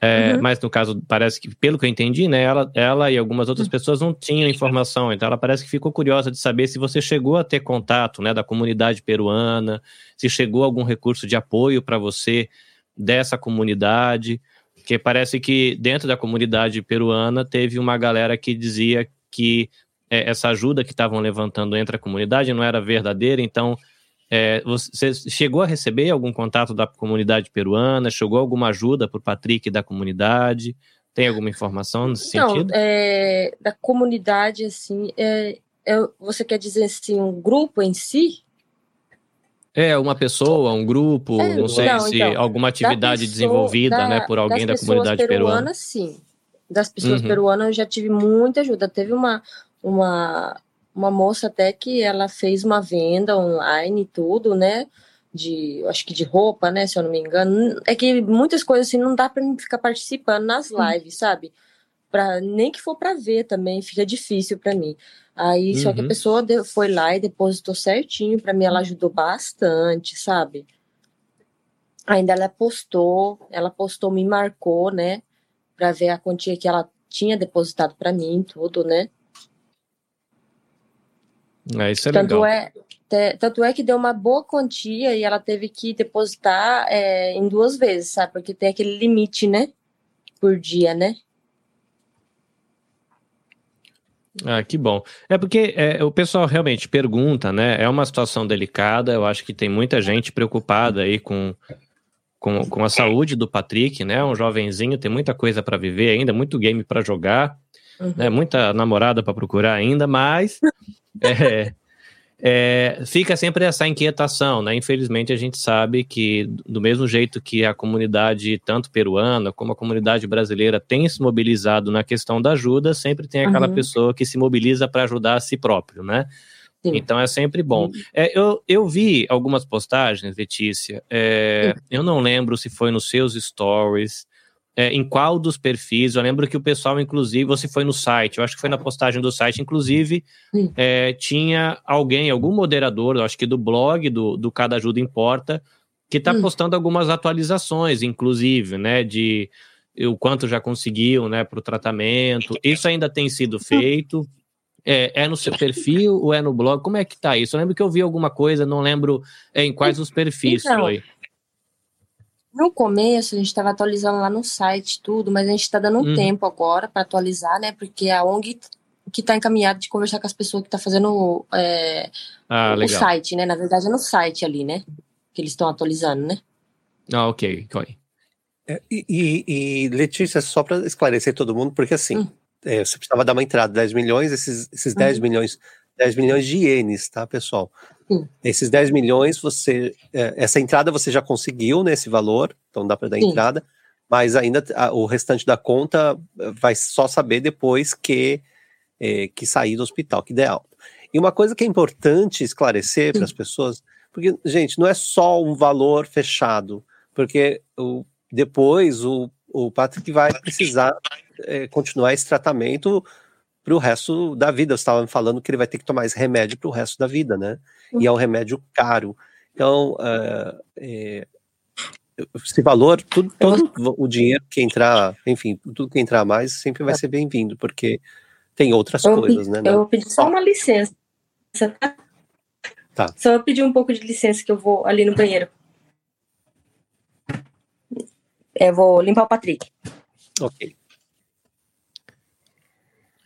É, uhum. Mas no caso, parece que, pelo que eu entendi, né, ela, ela e algumas outras pessoas não tinham informação, então ela parece que ficou curiosa de saber se você chegou a ter contato, né, da comunidade peruana, se chegou algum recurso de apoio para você dessa comunidade, porque parece que dentro da comunidade peruana teve uma galera que dizia que é, essa ajuda que estavam levantando entre a comunidade não era verdadeira, então é, você chegou a receber algum contato da comunidade peruana? Chegou alguma ajuda para o Patrick da comunidade? Tem alguma informação nesse Não, sentido? É, da comunidade, assim, é, é, você quer dizer assim, um grupo em si? É, uma pessoa, um grupo, é, não sei não, se então, alguma atividade pessoa, desenvolvida da, né, por alguém da comunidade peruana. Sim, das pessoas uhum. peruanas eu já tive muita ajuda. Teve uma, uma, uma moça até que ela fez uma venda online e tudo, né? De, acho que de roupa, né? Se eu não me engano. É que muitas coisas assim não dá para ficar participando nas lives, sabe? Pra, nem que for para ver também, fica difícil para mim. Aí, uhum. só que a uhum. pessoa foi lá e depositou certinho, para mim ela ajudou bastante, sabe? Ainda ela postou, ela postou, me marcou, né? Para ver a quantia que ela tinha depositado para mim, tudo, né? É, isso é tanto legal. É, te, tanto é que deu uma boa quantia e ela teve que depositar é, em duas vezes, sabe? Porque tem aquele limite, né? Por dia, né? Ah, que bom. É porque é, o pessoal realmente pergunta, né? É uma situação delicada. Eu acho que tem muita gente preocupada aí com, com, com a saúde do Patrick, né? Um jovenzinho, tem muita coisa para viver ainda, muito game para jogar, uhum. né? Muita namorada para procurar ainda, mas é, é, fica sempre essa inquietação, né? Infelizmente a gente sabe que do mesmo jeito que a comunidade tanto peruana como a comunidade brasileira tem se mobilizado na questão da ajuda, sempre tem aquela uhum. pessoa que se mobiliza para ajudar a si próprio, né? Sim. Então é sempre bom. É, eu, eu vi algumas postagens, Letícia. É, eu não lembro se foi nos seus stories é, em qual dos perfis. Eu lembro que o pessoal, inclusive, você foi no site, eu acho que foi na postagem do site, inclusive, é, tinha alguém, algum moderador, eu acho que do blog do, do Cada Ajuda Importa, que está postando algumas atualizações, inclusive, né, de o quanto já conseguiu, né, para o tratamento. Isso ainda tem sido feito. É, é, no seu perfil ou é no blog? Como é que tá isso? Eu lembro que eu vi alguma coisa, não lembro é, em quais os perfis então, foi. No começo, a gente estava atualizando lá no site tudo, mas a gente está dando um uhum. tempo agora para atualizar, né? Porque a ONG que está encaminhada de conversar com as pessoas que estão tá fazendo é, ah, o site, né? Na verdade, é no site ali, né? Que eles estão atualizando, né? Ah, ok, ok. É, e, e, e, Letícia, só para esclarecer todo mundo, porque assim, hum. é, você precisava dar uma entrada de 10 milhões, esses, esses 10 uhum. milhões 10 milhões de ienes, tá, pessoal? Sim. Esses 10 milhões, você. É, essa entrada você já conseguiu nesse valor, então dá para dar Sim. entrada, mas ainda a, o restante da conta eh, vai só saber depois que, é, que sair do hospital, que der alta. E uma coisa que é importante esclarecer para as pessoas, porque, gente, não é só um valor fechado, porque o, depois o, o Patrick vai precisar é, continuar esse tratamento para o resto da vida. Você estava falando que ele vai ter que tomar esse remédio para o resto da vida, né? E é um remédio caro. Então, uh, é, esse valor, tudo, todo o dinheiro que entrar, enfim, tudo que entrar mais sempre vai ser bem-vindo, porque tem outras eu coisas, pedi, né? Eu vou pedir só uma licença, tá? Tá. Só pedir um pouco de licença que eu vou ali no banheiro. Eu vou limpar o Patrick. Ok.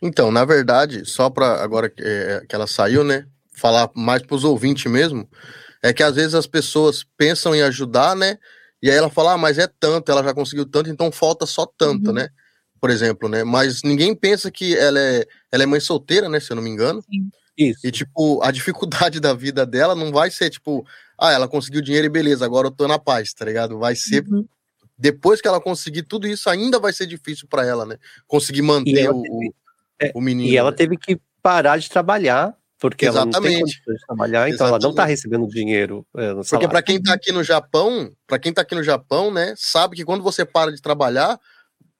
Então, na verdade, só para agora que, é, que ela saiu, né? Falar mais para os ouvintes mesmo, é que às vezes as pessoas pensam em ajudar, né? E aí ela fala, ah, mas é tanto, ela já conseguiu tanto, então falta só tanto, uhum. né? Por exemplo, né? Mas ninguém pensa que ela é, ela é mãe solteira, né? Se eu não me engano. Sim. Isso. E, tipo, a dificuldade da vida dela não vai ser, tipo, ah, ela conseguiu dinheiro e beleza, agora eu tô na paz, tá ligado? Vai ser. Uhum. Depois que ela conseguir tudo isso, ainda vai ser difícil para ela, né? Conseguir manter o, teve, é, o menino. E ela né? teve que parar de trabalhar, porque Exatamente. ela não tem condições de trabalhar, então Exatamente. ela não tá recebendo dinheiro. É, porque para quem tá aqui no Japão, para quem tá aqui no Japão, né, sabe que quando você para de trabalhar,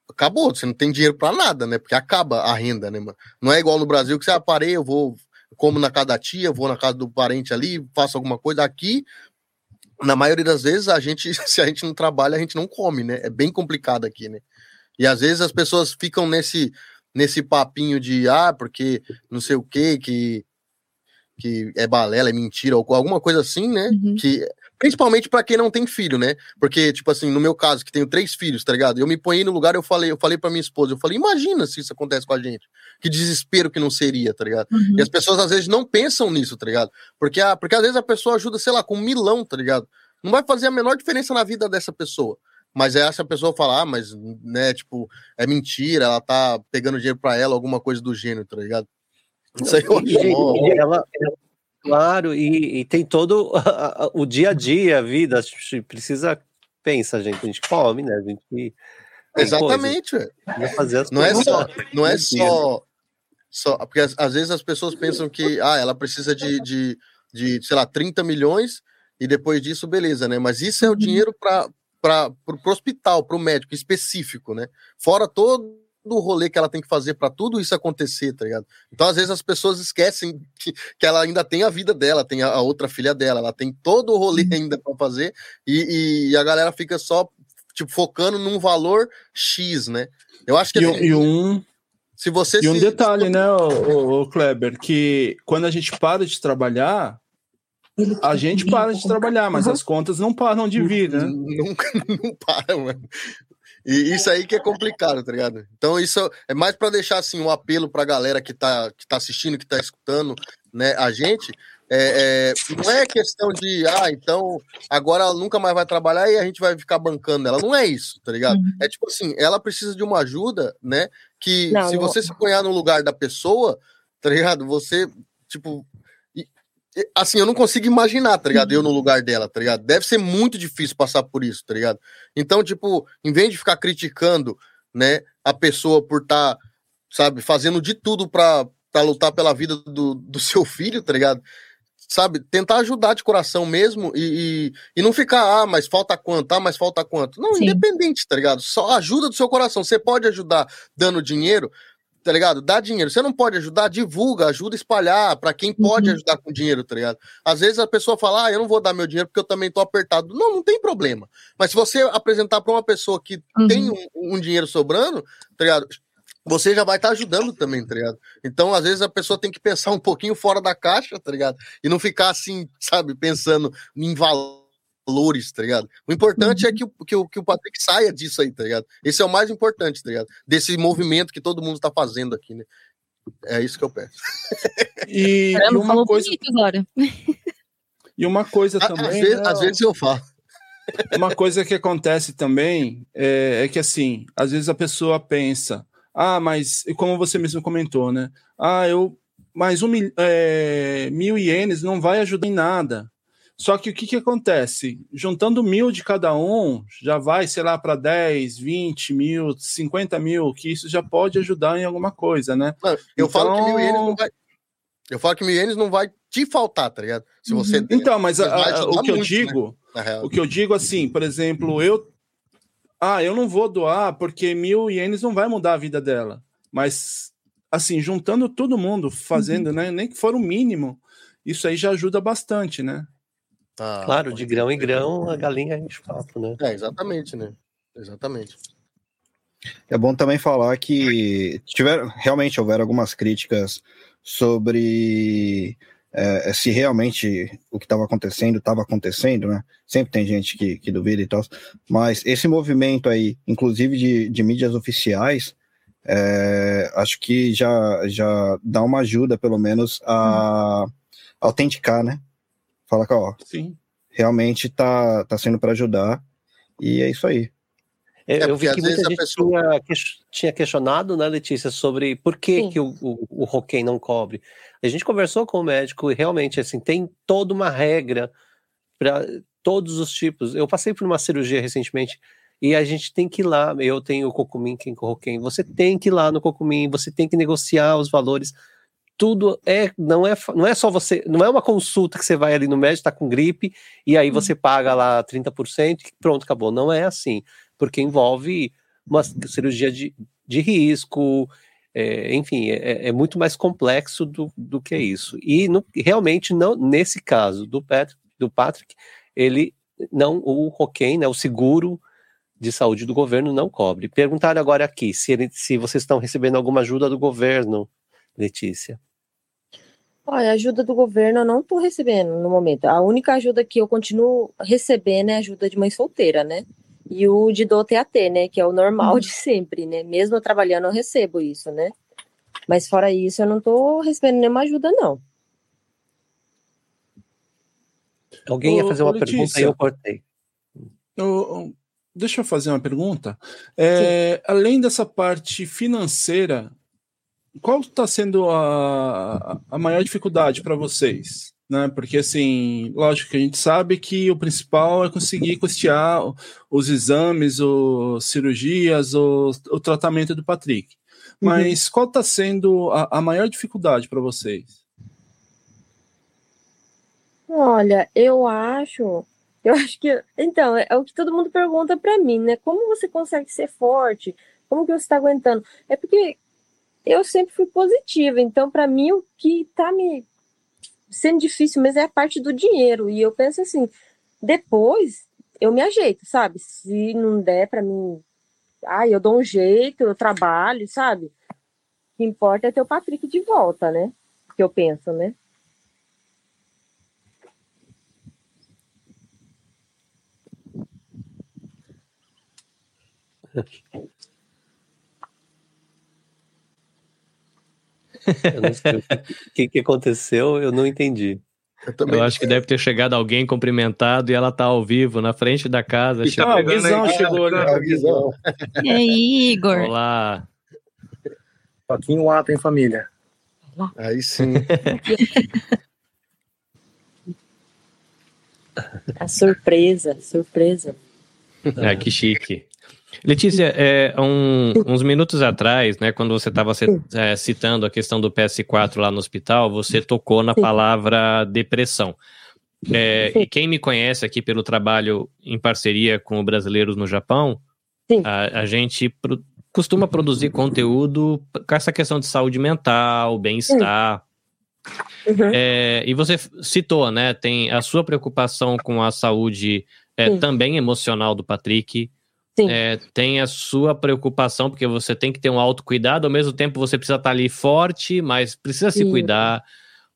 acabou, você não tem dinheiro para nada, né? Porque acaba a renda, né, mano? Não é igual no Brasil que você aparei, ah, eu vou como na casa da tia, vou na casa do parente ali, faço alguma coisa aqui. Na maioria das vezes, a gente, se a gente não trabalha, a gente não come, né? É bem complicado aqui, né? E às vezes as pessoas ficam nesse, nesse papinho de ah, porque não sei o que, que que é balela, é mentira, ou alguma coisa assim, né? Uhum. Que principalmente para quem não tem filho, né? Porque tipo assim, no meu caso que tenho três filhos, tá ligado? Eu me ponhei no lugar, eu falei, eu falei para minha esposa, eu falei, imagina se isso acontece com a gente. Que desespero que não seria, tá ligado? Uhum. E as pessoas às vezes não pensam nisso, tá ligado? Porque ah, porque às vezes a pessoa ajuda, sei lá, com um milão, tá ligado? Não vai fazer a menor diferença na vida dessa pessoa. Mas é essa pessoa falar, ah, mas, né, tipo, é mentira, ela tá pegando dinheiro para ela, alguma coisa do gênero, tá ligado? Isso aí eu acho ela, Claro, e, e, tem todo o dia a dia, a vida, a gente precisa, pensa, gente, a gente come, né? A gente. Exatamente, fazer não é só, não é só, só, porque às, às, vezes as pessoas pensam que, ah, ela precisa de, de, de, sei lá, 30 milhões e depois disso, beleza, né? Mas isso é o uhum. dinheiro para para o hospital, para o médico específico, né? Fora todo o rolê que ela tem que fazer para tudo isso acontecer, tá ligado? Então, às vezes, as pessoas esquecem que, que ela ainda tem a vida dela, tem a, a outra filha dela, ela tem todo o rolê uhum. ainda para fazer, e, e, a galera fica só, tipo, focando num valor X, né? Eu acho que. E, assim, e um. Se você e se... um detalhe, né, o, o Kleber, que quando a gente para de trabalhar, a gente para de trabalhar, mas as contas não param de vir, né? Nunca não para, mano. E isso aí que é complicado, tá ligado? Então, isso é mais para deixar assim um apelo pra galera que tá, que tá assistindo, que tá escutando né, a gente. É, é, não é questão de, ah, então agora ela nunca mais vai trabalhar e a gente vai ficar bancando ela. Não é isso, tá ligado? Uhum. É tipo assim, ela precisa de uma ajuda, né? Que não, se não... você se ponhar no lugar da pessoa, tá ligado? Você, tipo, assim, eu não consigo imaginar, tá ligado? Eu no lugar dela, tá ligado? Deve ser muito difícil passar por isso, tá ligado? Então, tipo, em vez de ficar criticando, né, a pessoa por estar, tá, sabe, fazendo de tudo pra, pra lutar pela vida do, do seu filho, tá ligado? Sabe, tentar ajudar de coração mesmo e, e, e não ficar, ah, mas falta quanto, ah, mas falta quanto. Não, Sim. independente, tá ligado? Só ajuda do seu coração. Você pode ajudar dando dinheiro, tá ligado? Dá dinheiro. Você não pode ajudar, divulga, ajuda a espalhar para quem pode uhum. ajudar com dinheiro, tá ligado? Às vezes a pessoa fala, ah, eu não vou dar meu dinheiro porque eu também tô apertado. Não, não tem problema. Mas se você apresentar para uma pessoa que uhum. tem um, um, dinheiro sobrando, tá ligado? Você já vai estar tá ajudando também, tá ligado? Então, às vezes, a pessoa tem que pensar um pouquinho fora da caixa, tá ligado? E não ficar assim, sabe, pensando em valor valores, tá ligado? O importante é uhum. é que o, que, o, que o Patrick saia disso aí, tá ligado? Esse é o mais importante, tá ligado? Desse movimento que todo mundo tá fazendo aqui, né? É isso que eu peço. E, Caramba, e uma coisa. Agora. E uma coisa também. Às vezes, às vezes eu falo. Uma coisa que acontece também é, é, que, assim, às vezes a pessoa pensa, ah, mas, como você mesmo comentou, né? Ah, eu mas um, é, mil ienes não vai ajudar em nada. Só que o que, que acontece? Juntando mil de cada um, já vai, sei lá, para 10, 20 mil, 50 mil, que isso já pode ajudar em alguma coisa, né? Não, eu então... falo que mil ienes não vai. Eu falo que mil ienes não vai te faltar, tá ligado? Se você uhum. Então, mas a, a, o que muito, eu né? digo, né? o que eu digo assim, por exemplo, eu ah, eu não vou doar porque mil ienes não vai mudar a vida dela. Mas, assim, juntando todo mundo, fazendo, uhum. né? Nem que for o mínimo, isso aí já ajuda bastante, né? Ah, claro, de grão em grão a galinha enche papo, né? É, exatamente, né? Exatamente. É bom também falar que tiveram, realmente houveram algumas críticas sobre é, se realmente o que estava acontecendo estava acontecendo, né? Sempre tem gente que, que duvida e tal, mas esse movimento aí, inclusive de, de mídias oficiais, é, acho que já, já dá uma ajuda, pelo menos, a hum. autenticar, né? Fala que, ó, Sim. realmente tá, tá sendo para ajudar, e é isso aí. É, eu vi que muita gente pessoa... tinha, questionado, né, Letícia, sobre por que, que o, o, o Roquem não cobre. A gente conversou com o médico e realmente, assim, tem toda uma regra para todos os tipos. Eu passei por uma cirurgia recentemente e a gente tem que ir lá. Eu tenho o Cocumin, quem Roquem. Você tem que ir lá no Cocumin, você tem que negociar os valores. Tudo é não é não é só você, não é uma consulta que você vai ali no médico, está com gripe e aí você paga lá 30% e pronto, acabou. Não é assim porque envolve uma cirurgia de, de risco, é, enfim, é, é, é, muito mais complexo do, do que isso. E no, realmente, não, nesse caso do Patrick, do Patrick, ele não, o Roquem, né, o seguro de saúde do governo não cobre. Perguntaram agora aqui se, ele, se vocês estão recebendo alguma ajuda do governo, Letícia. Olha, ajuda do governo eu não estou recebendo no momento. A única ajuda que eu continuo recebendo é ajuda de mãe solteira, né? e o de do TAT, né, que é o normal uhum. de sempre, né? Mesmo eu trabalhando eu recebo isso, né? Mas fora isso eu não tô recebendo nenhuma ajuda não. Alguém ia fazer uma Letícia, pergunta e eu cortei. deixa eu fazer uma pergunta. É, além dessa parte financeira, qual está sendo a, a maior dificuldade para vocês? né? Porque assim, lógico que a gente sabe que o principal é conseguir custear os exames, as cirurgias, o, o tratamento do Patrick. Uhum. Mas uhum. qual está sendo a, a maior dificuldade para vocês? Olha, eu acho, eu acho que, então, é, é o que todo mundo pergunta para mim, né? Como você consegue ser forte? Como que você está aguentando? É porque eu sempre fui positiva, então para mim o que está me sendo difícil, mas é a parte do dinheiro. E eu penso assim, depois eu me ajeito, sabe? Se não der para mim, ah, eu dou um jeito, eu trabalho, sabe? O que importa é ter o Patrick de volta, né? Que eu penso, né? Eu não sei o que, que aconteceu, eu não entendi. Eu, eu, acho que deve ter chegado alguém cumprimentado e ela tá ao vivo na frente da casa. Ah, o Guizão chegou, né? Ah. E aí, Igor? Olá. Toquinho ato, hein, família? Aí sim. A surpresa, surpresa. É, que chique. Letícia, é, um, uns minutos atrás, né, quando você estava é, citando a questão do PS4 lá no hospital, você tocou na Sim. palavra depressão. É, e quem me conhece aqui pelo trabalho em parceria com o Brasileiros no Japão, a, a, gente pro, costuma produzir conteúdo com essa questão de saúde mental, bem-estar. Uhum. É, e você citou, né? Tem a sua preocupação com a saúde é, também emocional do Patrick é, tem a sua preocupação, porque você tem que ter um autocuidado, ao mesmo tempo você precisa estar ali forte, mas precisa Sim. se cuidar.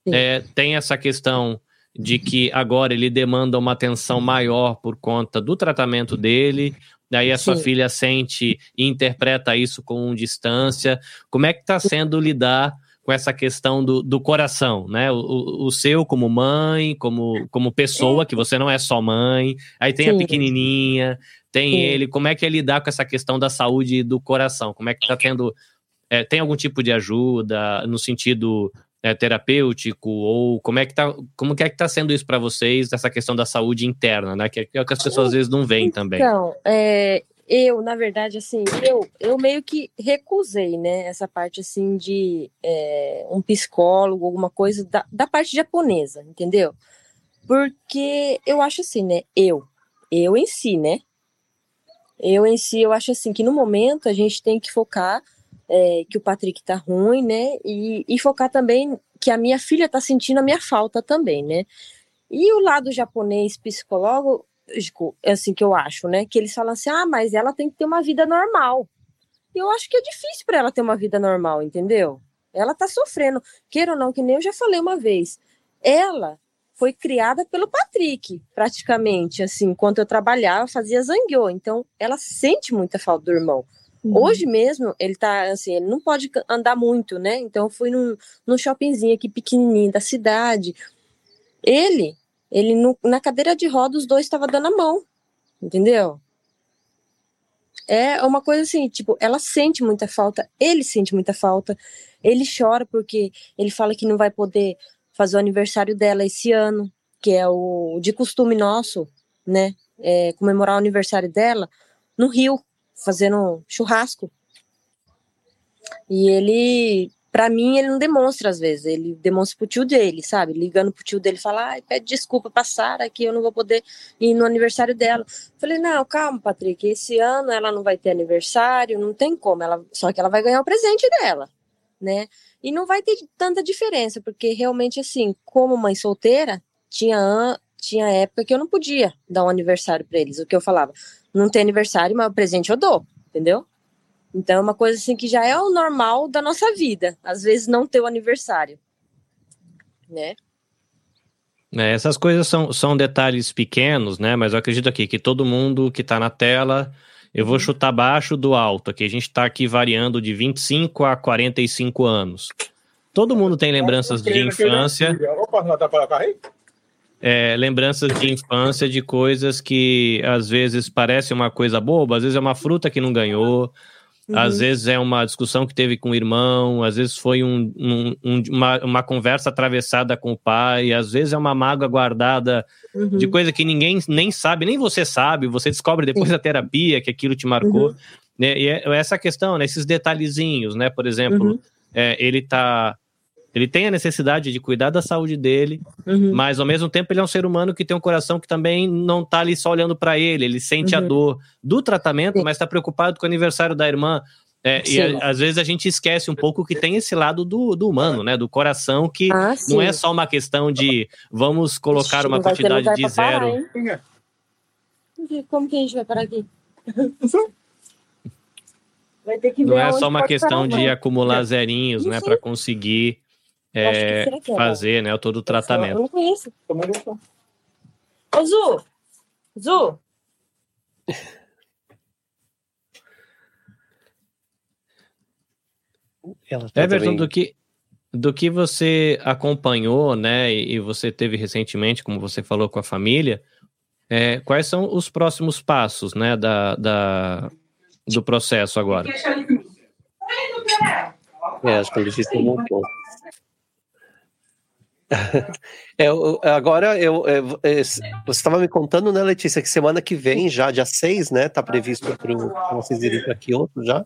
É, tem essa questão de que agora ele demanda uma atenção maior por conta do tratamento dele, daí a Sim. sua filha sente e interpreta isso com distância. Como é que está sendo lidar com essa questão do, do coração, né? O, o, seu como mãe, como, como pessoa, é. que você não é só mãe, aí tem Sim. a pequenininha, tem Sim. ele, como é que é lidar com essa questão da saúde do coração? Como é que tá tendo, é, tem algum tipo de ajuda no sentido é, terapêutico ou como é que tá, como que é que tá sendo isso para vocês essa questão da saúde interna, né? Que é o que as pessoas às vezes não veem também. Então, é, eu na verdade assim, eu eu meio que recusei, né? Essa parte assim de é, um psicólogo, alguma coisa da, da parte japonesa, entendeu? Porque eu acho assim, né? Eu, eu em si, né? Eu em si, eu acho assim que no momento a gente tem que focar é, que o Patrick tá ruim, né? E, e focar também que a minha filha tá sentindo a minha falta também, né? E o lado japonês psicológico, assim que eu acho, né? Que eles falam assim: ah, mas ela tem que ter uma vida normal. Eu acho que é difícil para ela ter uma vida normal, entendeu? Ela tá sofrendo, queira ou não, que nem eu já falei uma vez. Ela foi criada pelo Patrick, praticamente, assim, enquanto eu trabalhava, fazia zangueô. Então, ela sente muita falta do irmão. Uhum. Hoje mesmo, ele tá assim, ele não pode andar muito, né? Então eu fui num, num shoppingzinho aqui pequenininho da cidade. Ele, ele no, na cadeira de roda, os dois estavam dando a mão, entendeu? É uma coisa assim, tipo, ela sente muita falta, ele sente muita falta, ele chora porque ele fala que não vai poder fazer o aniversário dela esse ano, que é o de costume nosso, né? É, comemorar o aniversário dela no Rio, fazendo churrasco. E ele, para mim, ele não demonstra às vezes, ele demonstra pro tio dele, sabe? Ligando pro tio dele, falar, pede desculpa pra Sara que eu não vou poder ir no aniversário dela. Falei, não, calma, Patrick, esse ano ela não vai ter aniversário, não tem como, ela, só que ela vai ganhar o presente dela, né? E não vai ter tanta diferença, porque realmente, assim, como mãe solteira, tinha, tinha época que eu não podia dar um aniversário para eles. O que eu falava, não tem aniversário, mas o presente eu dou, entendeu? Então é uma coisa assim que já é o normal da nossa vida. Às vezes não ter o aniversário, né? É, essas coisas são, são detalhes pequenos, né? Mas eu acredito aqui que todo mundo que está na tela, eu vou uhum. chutar baixo do alto, aqui a gente está aqui variando de 25 a 45 anos. Todo mundo tem lembranças de infância. Dá para é, lembranças de infância de coisas que às vezes parece uma coisa boba, às vezes é uma fruta que não ganhou, uhum. às vezes é uma discussão que teve com o irmão, às vezes foi um, um, um, uma, uma conversa atravessada com o pai, às vezes é uma mágoa guardada uhum. de coisa que ninguém nem sabe, nem você sabe, você descobre depois da terapia que aquilo te marcou. Uhum. Né? E é essa questão, né? esses detalhezinhos, né? Por exemplo, uhum. é, ele tá ele tem a necessidade de cuidar da saúde dele, uhum. mas ao mesmo tempo ele é um ser humano que tem um coração que também não tá ali só olhando para ele, ele sente uhum. a dor do tratamento, sim. mas está preocupado com o aniversário da irmã. É, e a, às vezes a gente esquece um pouco que tem esse lado do, do humano, né? Do coração, que ah, não é só uma questão de vamos colocar Ixi, uma quantidade de zero. Parar, Como que a gente vai parar aqui? Vai ter que ver não é só uma questão de acumular zerinhos, né? Para conseguir é, fazer né, todo o tratamento. Eu não conheço. Ô, Zu! Zu! Tá Everton, também... do que, do que você acompanhou, né, e, você teve recentemente, como você falou com a família, é, quais são os próximos passos, né, da, da, do processo agora? É, acho que ele disse um pouco. É, agora, eu, é, é, você estava me contando, né, Letícia, que semana que vem, já dia 6, né, tá previsto para vocês irem para Kyoto já?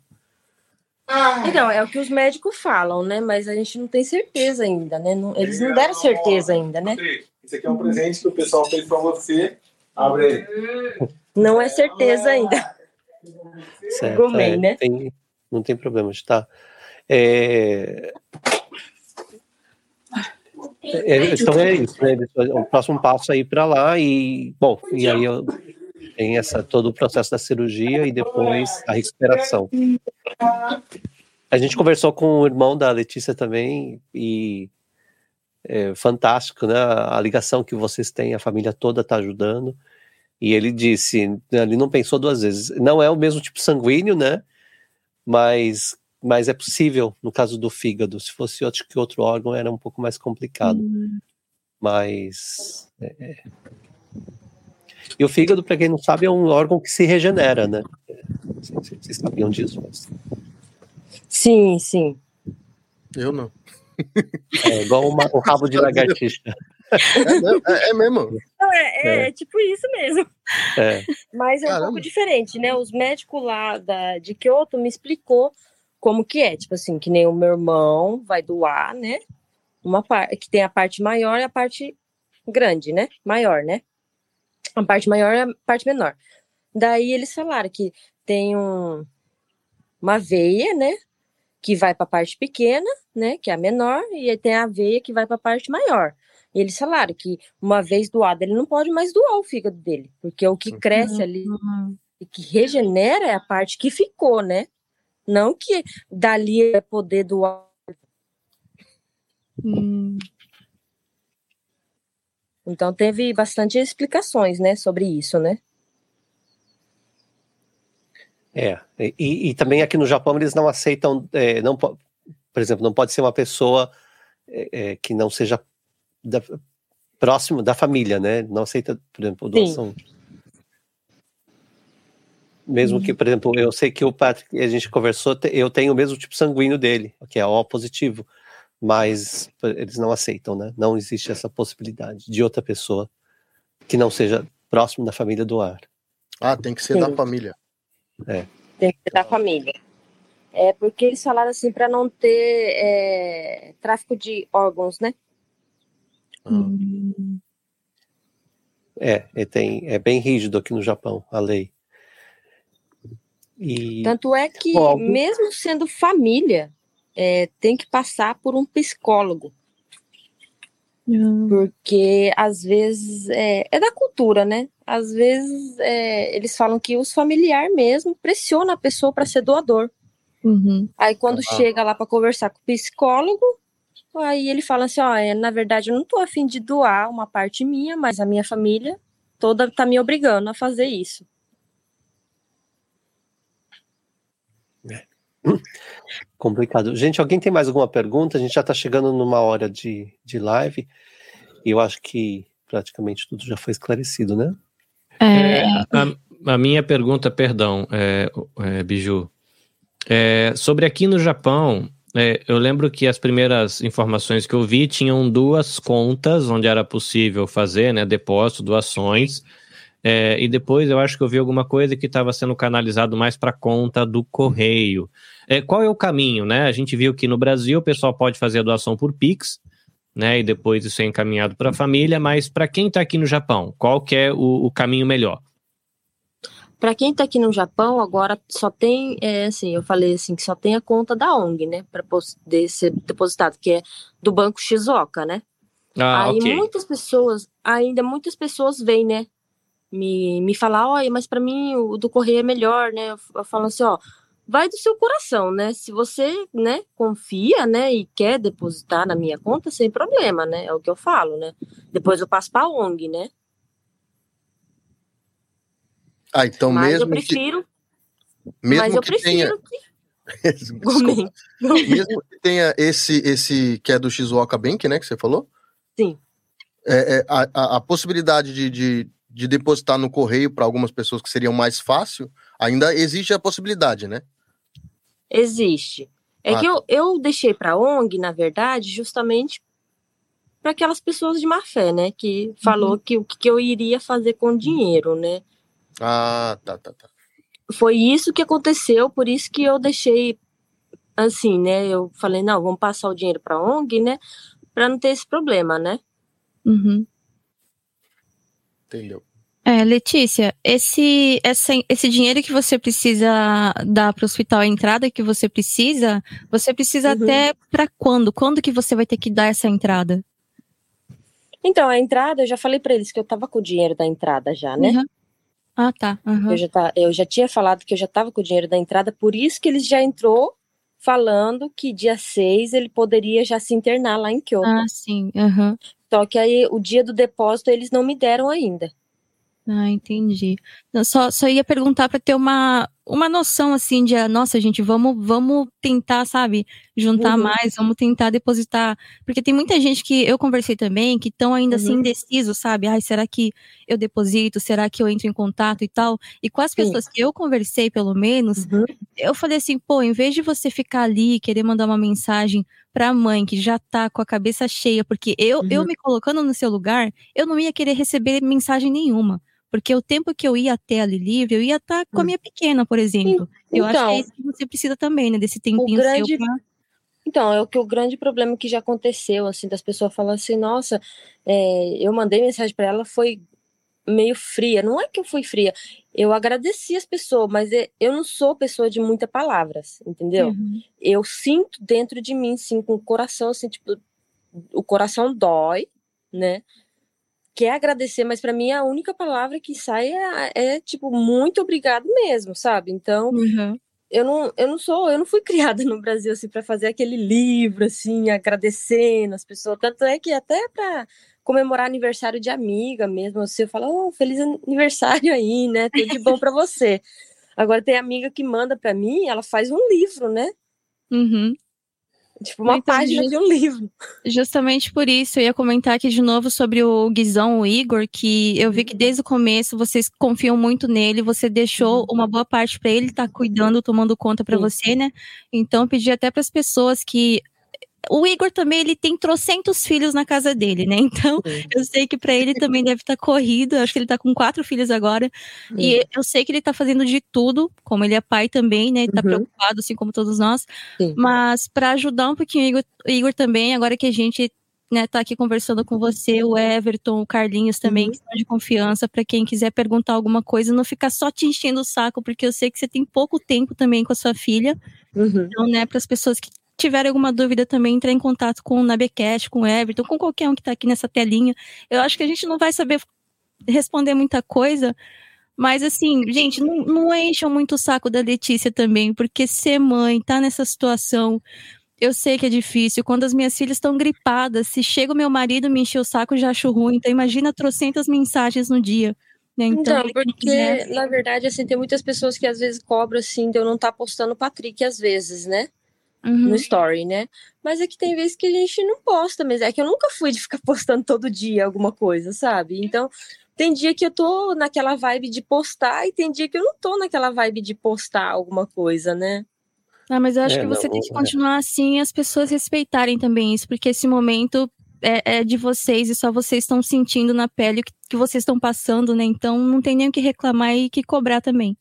Então, é o que os médicos falam, né, mas a gente não tem certeza ainda, né, não, eles não deram certeza ainda, né. Esse aqui é um presente que o pessoal fez para você, abre aí. Não é certeza ainda. Certo, Gomei, é, né? Tem, não tem problema, tá. É, é, então é isso, né? O próximo passo é ir para lá e, bom, e aí eu, tem essa, todo o processo da cirurgia e depois a recuperação. A gente conversou com o irmão da Letícia também e é fantástico, né? A ligação que vocês têm, a família toda está ajudando. E ele disse, ele não pensou duas vezes. Não é o mesmo tipo sanguíneo, né? Mas mas é possível no caso do fígado. Se fosse outro que outro órgão era um pouco mais complicado. Uhum. Mas é... é. e o fígado, para quem não sabe, é um órgão que se regenera, né? Vocês sabiam disso? Mas... Sim, sim. Eu não. É igual uma, o rabo de lagartixa. É, é, é mesmo. Não, é, é, É. tipo isso mesmo. É. Mas é um Caramba. pouco diferente, né? Os médicos lá da, de Kyoto me explicou como que é. Tipo assim, que nem o meu irmão vai doar, né? Uma parte que tem a parte maior e a parte grande, né? Maior, né? A parte maior e a parte menor. Daí eles falaram que tem um, uma veia, né? Que vai para a parte pequena, né? Que é a menor, e aí tem a veia que vai para a parte maior. E eles falaram que uma vez doado, ele não pode mais doar o fígado dele, porque o que cresce ali e que regenera é a parte que ficou, né? Não que dali é poder doar. Então teve bastante explicações, né, sobre isso, né? É, e, e também aqui no Japão eles não aceitam, é, não, po- por exemplo, não pode ser uma pessoa é, é, que não seja da, próximo da família, né? Não aceita, por exemplo, doação. Mesmo que, por exemplo, eu sei que o Patrick, a gente conversou, eu tenho o mesmo tipo sanguíneo dele, que é O positivo, mas eles não aceitam, né? Não existe essa possibilidade de outra pessoa que não seja próximo da família doar. Ah, tem que ser Sim. da família. É. Tem que ser da família. É porque eles falaram assim para não ter é, tráfico de órgãos, né? É, é, tem, é bem rígido aqui no Japão, a lei. E, Tanto é que, mesmo sendo família, é, tem que passar por um psicólogo. Porque às vezes é, é da cultura, né? Às vezes é, eles falam que os familiares mesmo pressionam a pessoa para ser doador. Uhum. Aí quando Ah. chega lá para conversar com o psicólogo, aí ele fala assim, ó, é, na verdade eu não tô afim de doar uma parte minha, mas a minha família toda tá me obrigando a fazer isso. Complicado. Gente, alguém tem mais alguma pergunta? A gente já está chegando numa hora de, de live e eu acho que praticamente tudo já foi esclarecido, né? É, a, a minha pergunta, perdão, é, é, Biju, é, sobre aqui no Japão, é, eu lembro que as primeiras informações que eu vi tinham duas contas onde era possível fazer, né, depósito, doações, é, e depois eu acho que eu vi alguma coisa que estava sendo canalizado mais para conta do correio. É, qual é o caminho, né? A gente viu que no Brasil o pessoal pode fazer a doação por Pix, né? E depois isso é encaminhado para a família, mas para quem está aqui no Japão, qual que é o, o caminho melhor? Para quem tá aqui no Japão, agora só tem, é, assim, eu falei assim, que só tem a conta da ONG, né, para poder ser depositado, que é do Banco Shizuoka, né? Ah, Aí ok. muitas pessoas, ainda muitas pessoas vêm, né, me, me falar, olha, mas para mim o do correio é melhor, né? Eu, eu falo assim, ó, vai do seu coração, né? Se você, né, confia, né, e quer depositar na minha conta, sem problema, né? É o que eu falo, né? Depois eu passo para ONG, né? Ah, então mas mesmo eu prefiro, que mesmo mas eu que tenha prefiro que Gomen. mesmo que tenha esse esse que é do Shizuoka Bank, né, que você falou? Sim. É, é, a, a, a possibilidade de, de, de depositar no correio para algumas pessoas que seriam mais fácil, ainda existe a possibilidade, né? Existe. É Ah, que eu, eu deixei para ONG, na verdade, justamente para aquelas pessoas de má fé, né? Que falou que o que que eu iria fazer com o dinheiro, né? Ah, tá, tá, tá. Foi isso que aconteceu, por isso que eu deixei assim, né? Eu falei, não, vamos passar o dinheiro para ONG, né? Para não ter esse problema, né? Uhum. Entendeu? É, Letícia, esse, essa, esse dinheiro que você precisa dar para o hospital, a entrada que você precisa, você precisa Uhum. até para quando? Quando que você vai ter que dar essa entrada? Então, a entrada, eu já falei para eles que eu tava com o dinheiro da entrada já, né? Uhum. Ah, tá. Uhum. Eu, já tá, eu já tinha falado que eu já estava com o dinheiro da entrada, por isso que eles já entrou falando que dia 6 ele poderia já se internar lá em Kyoto. Ah, sim. Uhum. Só que aí o dia do depósito eles não me deram ainda. Ah, entendi. Só, só ia perguntar para ter uma, uma noção assim de, ah, nossa, gente, vamos, vamos tentar, sabe, juntar uhum. mais, vamos tentar depositar. Porque tem muita gente que eu conversei também que estão ainda assim, uhum. assim indecisos, sabe? Ai, será que eu deposito? Será que eu entro em contato e tal? E com as pessoas Sim. que eu conversei, pelo menos, uhum. eu falei assim, pô, em vez de você ficar ali querer mandar uma mensagem pra mãe que já tá com a cabeça cheia, porque eu, eu uhum. me colocando no seu lugar, eu não ia querer receber mensagem nenhuma. Porque o tempo que eu ia até ali livre, eu ia estar com a hum. minha pequena, por exemplo. Então, eu acho que é então isso que você precisa também, né? Desse tempinho grande... seu pra... Então, é o que o grande problema que já aconteceu, assim, das pessoas falando assim, nossa, é, eu mandei mensagem para ela, foi meio fria. Não é que eu fui fria, eu agradeci as pessoas, mas é, eu não sou pessoa de muitas palavras, entendeu? Uhum. Eu sinto dentro de mim, sim, com o coração, assim, tipo, o coração dói, né? Quer agradecer, mas para mim a única palavra que sai é, é, tipo muito obrigado mesmo, sabe? Então, uhum. eu não eu não sou, eu não fui criada no Brasil assim para fazer aquele livro assim, agradecendo as pessoas, tanto é que até para comemorar aniversário de amiga mesmo, você fala, oh, feliz aniversário aí, né? Tudo de bom para você. Agora tem amiga que manda para mim, ela faz um livro, né? Uhum. Tipo, uma então, página de um livro. Justamente por isso, eu ia comentar aqui de novo sobre o Guizão, o Igor, que eu vi que uhum. desde o começo vocês confiam muito nele, você deixou uhum. uma boa parte para ele estar tá cuidando, tomando conta para você, né? Então, pedi até para as pessoas que o Igor também ele tem trocentos filhos na casa dele, né? Então Sim. eu sei que para ele também deve estar tá corrido. Acho que ele está com quatro filhos agora. Sim. E eu sei que ele está fazendo de tudo, como ele é pai também, né? Está uhum. preocupado, assim como todos nós. Sim. Mas para ajudar um pouquinho o Igor, Igor, também, agora que a gente né, tá aqui conversando com você, o Everton, o Carlinhos também, uhum. que são de confiança, para quem quiser perguntar alguma coisa, não ficar só te enchendo o saco, porque eu sei que você tem pouco tempo também com a sua filha. Uhum. Então, né, para as pessoas que tiverem alguma dúvida também, entrar em contato com o Nabecast, com o Everton, com qualquer um que está aqui nessa telinha. Eu acho que a gente não vai saber responder muita coisa, mas assim, gente, não, não encham muito o saco da Letícia também, porque ser mãe, tá nessa situação, eu sei que é difícil. Quando as minhas filhas estão gripadas, se chega o meu marido me encher o saco, eu já acho ruim. Então imagina trocentas mensagens no dia. Né? Então, então porque, na verdade, assim, tem muitas pessoas que às vezes cobram, assim, de eu não estar tá postando o Patrick às vezes, né? Uhum. no story, né? Mas é que tem vezes que a gente não posta, mas é que eu nunca fui de ficar postando todo dia alguma coisa, sabe? Então, tem dia que eu tô naquela vibe de postar e tem dia que eu não tô naquela vibe de postar alguma coisa, né? Ah, mas eu acho é, que você não, tem que continuar é. assim e as pessoas respeitarem também isso, porque esse momento é, é de vocês e só vocês estão sentindo na pele o que, que vocês estão passando, né? Então não tem nem o que reclamar e que cobrar também.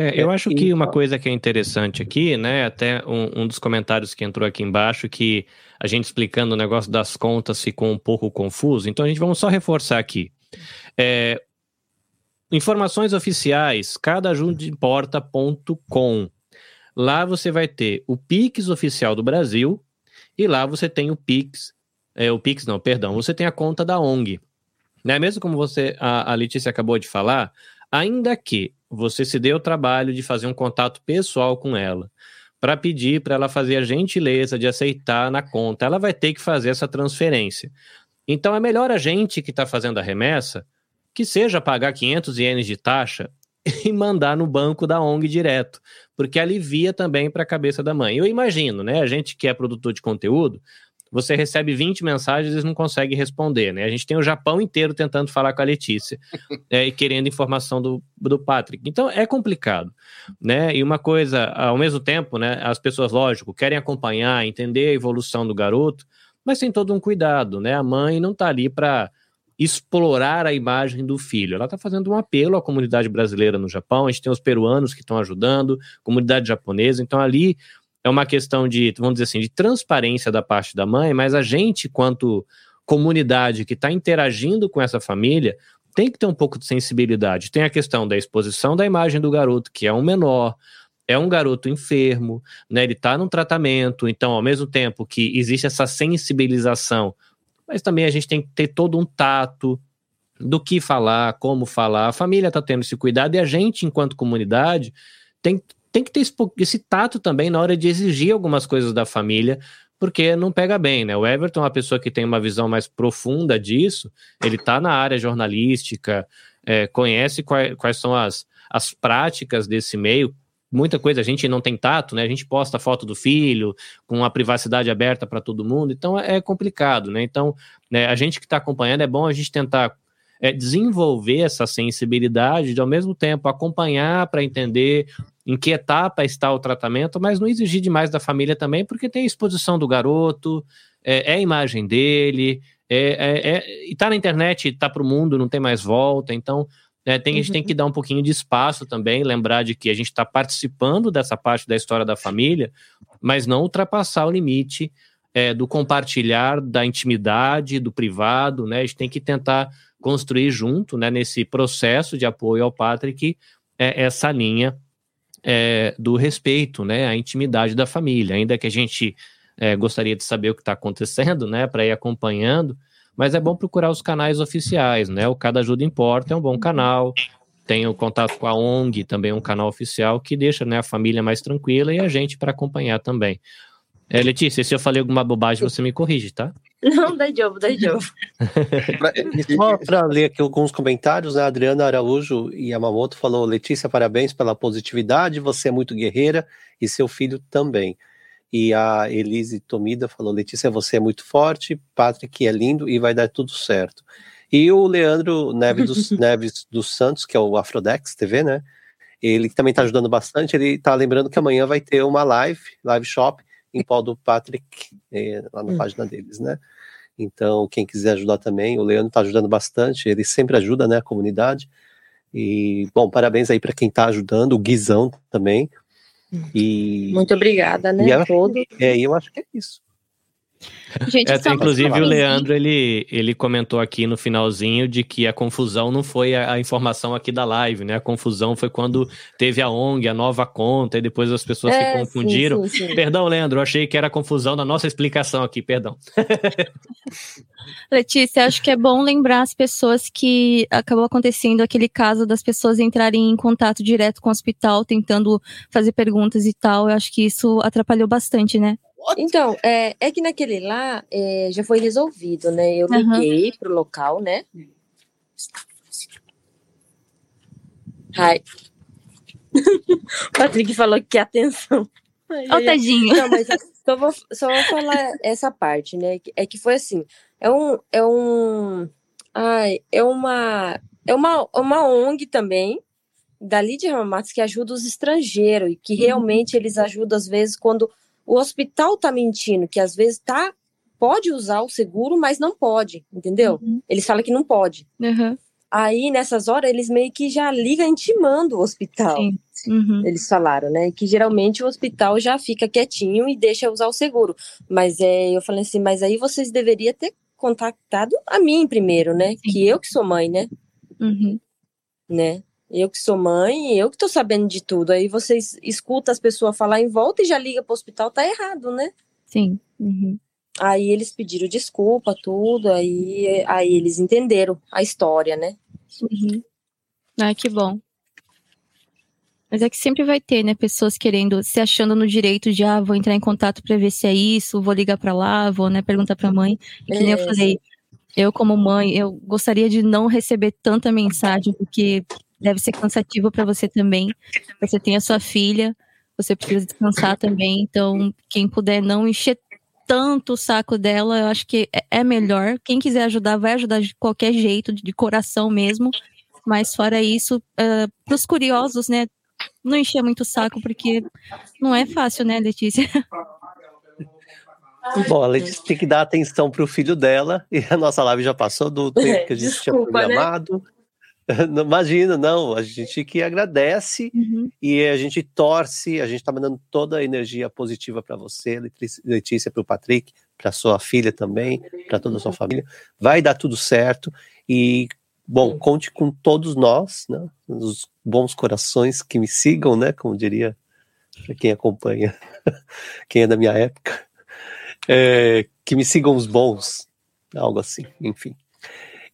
É, eu acho que uma coisa que é interessante aqui, né? Até um, um, dos comentários que entrou aqui embaixo, que a gente explicando o negócio das contas ficou um pouco confuso. Então a gente vamos só reforçar aqui. É, informações oficiais, cadajundeimporta.com. Lá você vai ter o Pix oficial do Brasil e lá você tem o Pix, é, o Pix não, perdão, você tem a conta da ONG. Né? Mesmo como você, a, a Letícia acabou de falar, ainda que você se dê o trabalho de fazer um contato pessoal com ela, para pedir para ela fazer a gentileza de aceitar na conta, ela vai ter que fazer essa transferência. Então é melhor a gente que está fazendo a remessa que seja pagar 500 ienes de taxa e mandar no banco da ONG direto, porque alivia também para a cabeça da mãe. Eu imagino, né? A gente que é produtor de conteúdo, você recebe 20 mensagens e não consegue responder, né? A gente tem o Japão inteiro tentando falar com a Letícia é, e querendo informação do, do Patrick. Então é complicado, né? E uma coisa, ao mesmo tempo, né? As pessoas, lógico, querem acompanhar, entender a evolução do garoto, mas tem todo um cuidado, né? A mãe não está ali para explorar a imagem do filho. Ela está fazendo um apelo à comunidade brasileira no Japão. A gente tem os peruanos que estão ajudando, comunidade japonesa. Então ali é uma questão de, vamos dizer assim, de transparência da parte da mãe, mas a gente, quanto comunidade que está interagindo com essa família, tem que ter um pouco de sensibilidade. Tem a questão da exposição da imagem do garoto, que é um menor, é um garoto enfermo, né? Ele está num tratamento, então, ao mesmo tempo que existe essa sensibilização, mas também a gente tem que ter todo um tato do que falar, como falar. A família está tendo esse cuidado e a gente, enquanto comunidade, tem tem que ter esse tato também na hora de exigir algumas coisas da família, porque não pega bem, né? O Everton é uma pessoa que tem uma visão mais profunda disso, ele está na área jornalística, é, conhece quais, quais são as, as práticas desse meio, muita coisa a gente não tem tato, né? A gente posta foto do filho com a privacidade aberta para todo mundo, então é, é complicado, né? Então, né, a gente que está acompanhando é bom a gente tentar é, desenvolver essa sensibilidade de ao mesmo tempo acompanhar para entender em que etapa está o tratamento, mas não exigir demais da família também, porque tem a exposição do garoto, é, é a imagem dele, é, é, é e tá na internet, tá para o mundo, não tem mais volta, então né, tem, a gente tem que uhum. dar um pouquinho de espaço também, lembrar de que a gente está participando dessa parte da história da família, mas não ultrapassar o limite é, do compartilhar da intimidade, do privado, né? A gente tem que tentar construir junto, né, nesse processo de apoio ao Patrick, é, essa linha é, do respeito, né, à intimidade da família, ainda que a gente é, gostaria de saber o que está acontecendo, né, para ir acompanhando, mas é bom procurar os canais oficiais, né? O Cada Ajuda Importa é um bom uhum. canal. Tem o contato com a ONG, também um canal oficial que deixa né, a família mais tranquila e a gente para acompanhar também. É, Letícia, se eu falei alguma bobagem, você me corrige, tá? Não, dá jogo, dá jogo. Só para ler aqui alguns comentários, né? A Adriana Araújo e Yamamoto falou: Letícia, parabéns pela positividade, você é muito guerreira e seu filho também. E a Elise Tomida falou: Letícia, você é muito forte, Patrick é lindo e vai dar tudo certo. E o Leandro Neves dos, Neves dos Santos, que é o Afrodex TV, né? Ele também está ajudando bastante. Ele está lembrando que amanhã vai ter uma live, live shop, em pau do Patrick, é, lá na hum. página deles, né? Então, quem quiser ajudar também, o Leandro está ajudando bastante, ele sempre ajuda, né, a comunidade. E, bom, parabéns aí para quem está ajudando, o Guizão também, e, Muito obrigada, né? E eu, todo. É, eu acho que é isso. Gente, é, inclusive o Leandro ele, ele comentou aqui no finalzinho de que a confusão não foi a, a, informação aqui da live, né? A confusão foi quando teve a ONG, a nova conta, e depois as pessoas é, se confundiram. Sim, sim, sim. Perdão, Leandro, eu achei que era confusão na nossa explicação aqui, perdão. Letícia, acho que é bom lembrar as pessoas que acabou acontecendo aquele caso das pessoas entrarem em contato direto com o hospital, tentando fazer perguntas e tal. Eu acho que isso atrapalhou bastante, né? Então, é, é que naquele lá é, já foi resolvido, né? Eu liguei uhum. pro local, né? Ai. o Patrick falou que atenção. Ó, oh, tadinho. Não, mas só vou, só vou falar essa parte, né? É que foi assim, é um, é um, ai, é uma, é uma, uma ONG também, dali de Ramatos, que ajuda os estrangeiros, e que uhum. realmente eles ajudam às vezes quando o hospital tá mentindo, que às vezes tá pode usar o seguro, mas não pode, entendeu? Uhum. Eles falam que não pode. Uhum. Aí, nessas horas, eles meio que já ligam intimando o hospital. Sim. Uhum. Eles falaram, né? Que geralmente o hospital já fica quietinho e deixa usar o seguro. Mas é, eu falei assim, mas aí vocês deveriam ter contactado a mim primeiro, né? Sim. Que eu que sou mãe, né? Uhum. Né? Eu que sou mãe, eu que tô sabendo de tudo. Aí vocês escutam as pessoas falar em volta e já liga pro hospital, tá errado, né? Sim. Uhum. Aí eles pediram desculpa, tudo, aí, aí eles entenderam a história, né? Uhum. Ah, que bom. Mas é que sempre vai ter, né, pessoas querendo, se achando no direito de, ah, vou entrar em contato para ver se é isso, vou ligar para lá, vou, né, perguntar para a mãe. E que nem eu é, falei, eu como mãe, eu gostaria de não receber tanta mensagem, porque deve ser cansativo para você também. Você tem a sua filha, você precisa descansar também. Então, quem puder não encher tanto o saco dela, eu acho que é, é melhor. Quem quiser ajudar, vai ajudar de qualquer jeito, de coração mesmo. Mas fora isso, uh, ah, para os curiosos, né? Não encher muito o saco, porque não é fácil, né, Letícia? Bom, a Letícia tem que dar atenção para o filho dela, e a nossa live já passou do tempo que a gente Desculpa, tinha né? programado. Né? Não, imagina, não. A gente que agradece uhum. e a gente torce, a gente está mandando toda a energia positiva para você, Letícia, para o Patrick, para sua filha também, para toda a sua família. Vai dar tudo certo e, bom, conte com todos nós, né? Os bons corações que me sigam, né? Como diria para quem acompanha, quem é da minha época, é, que me sigam os bons, algo assim, enfim.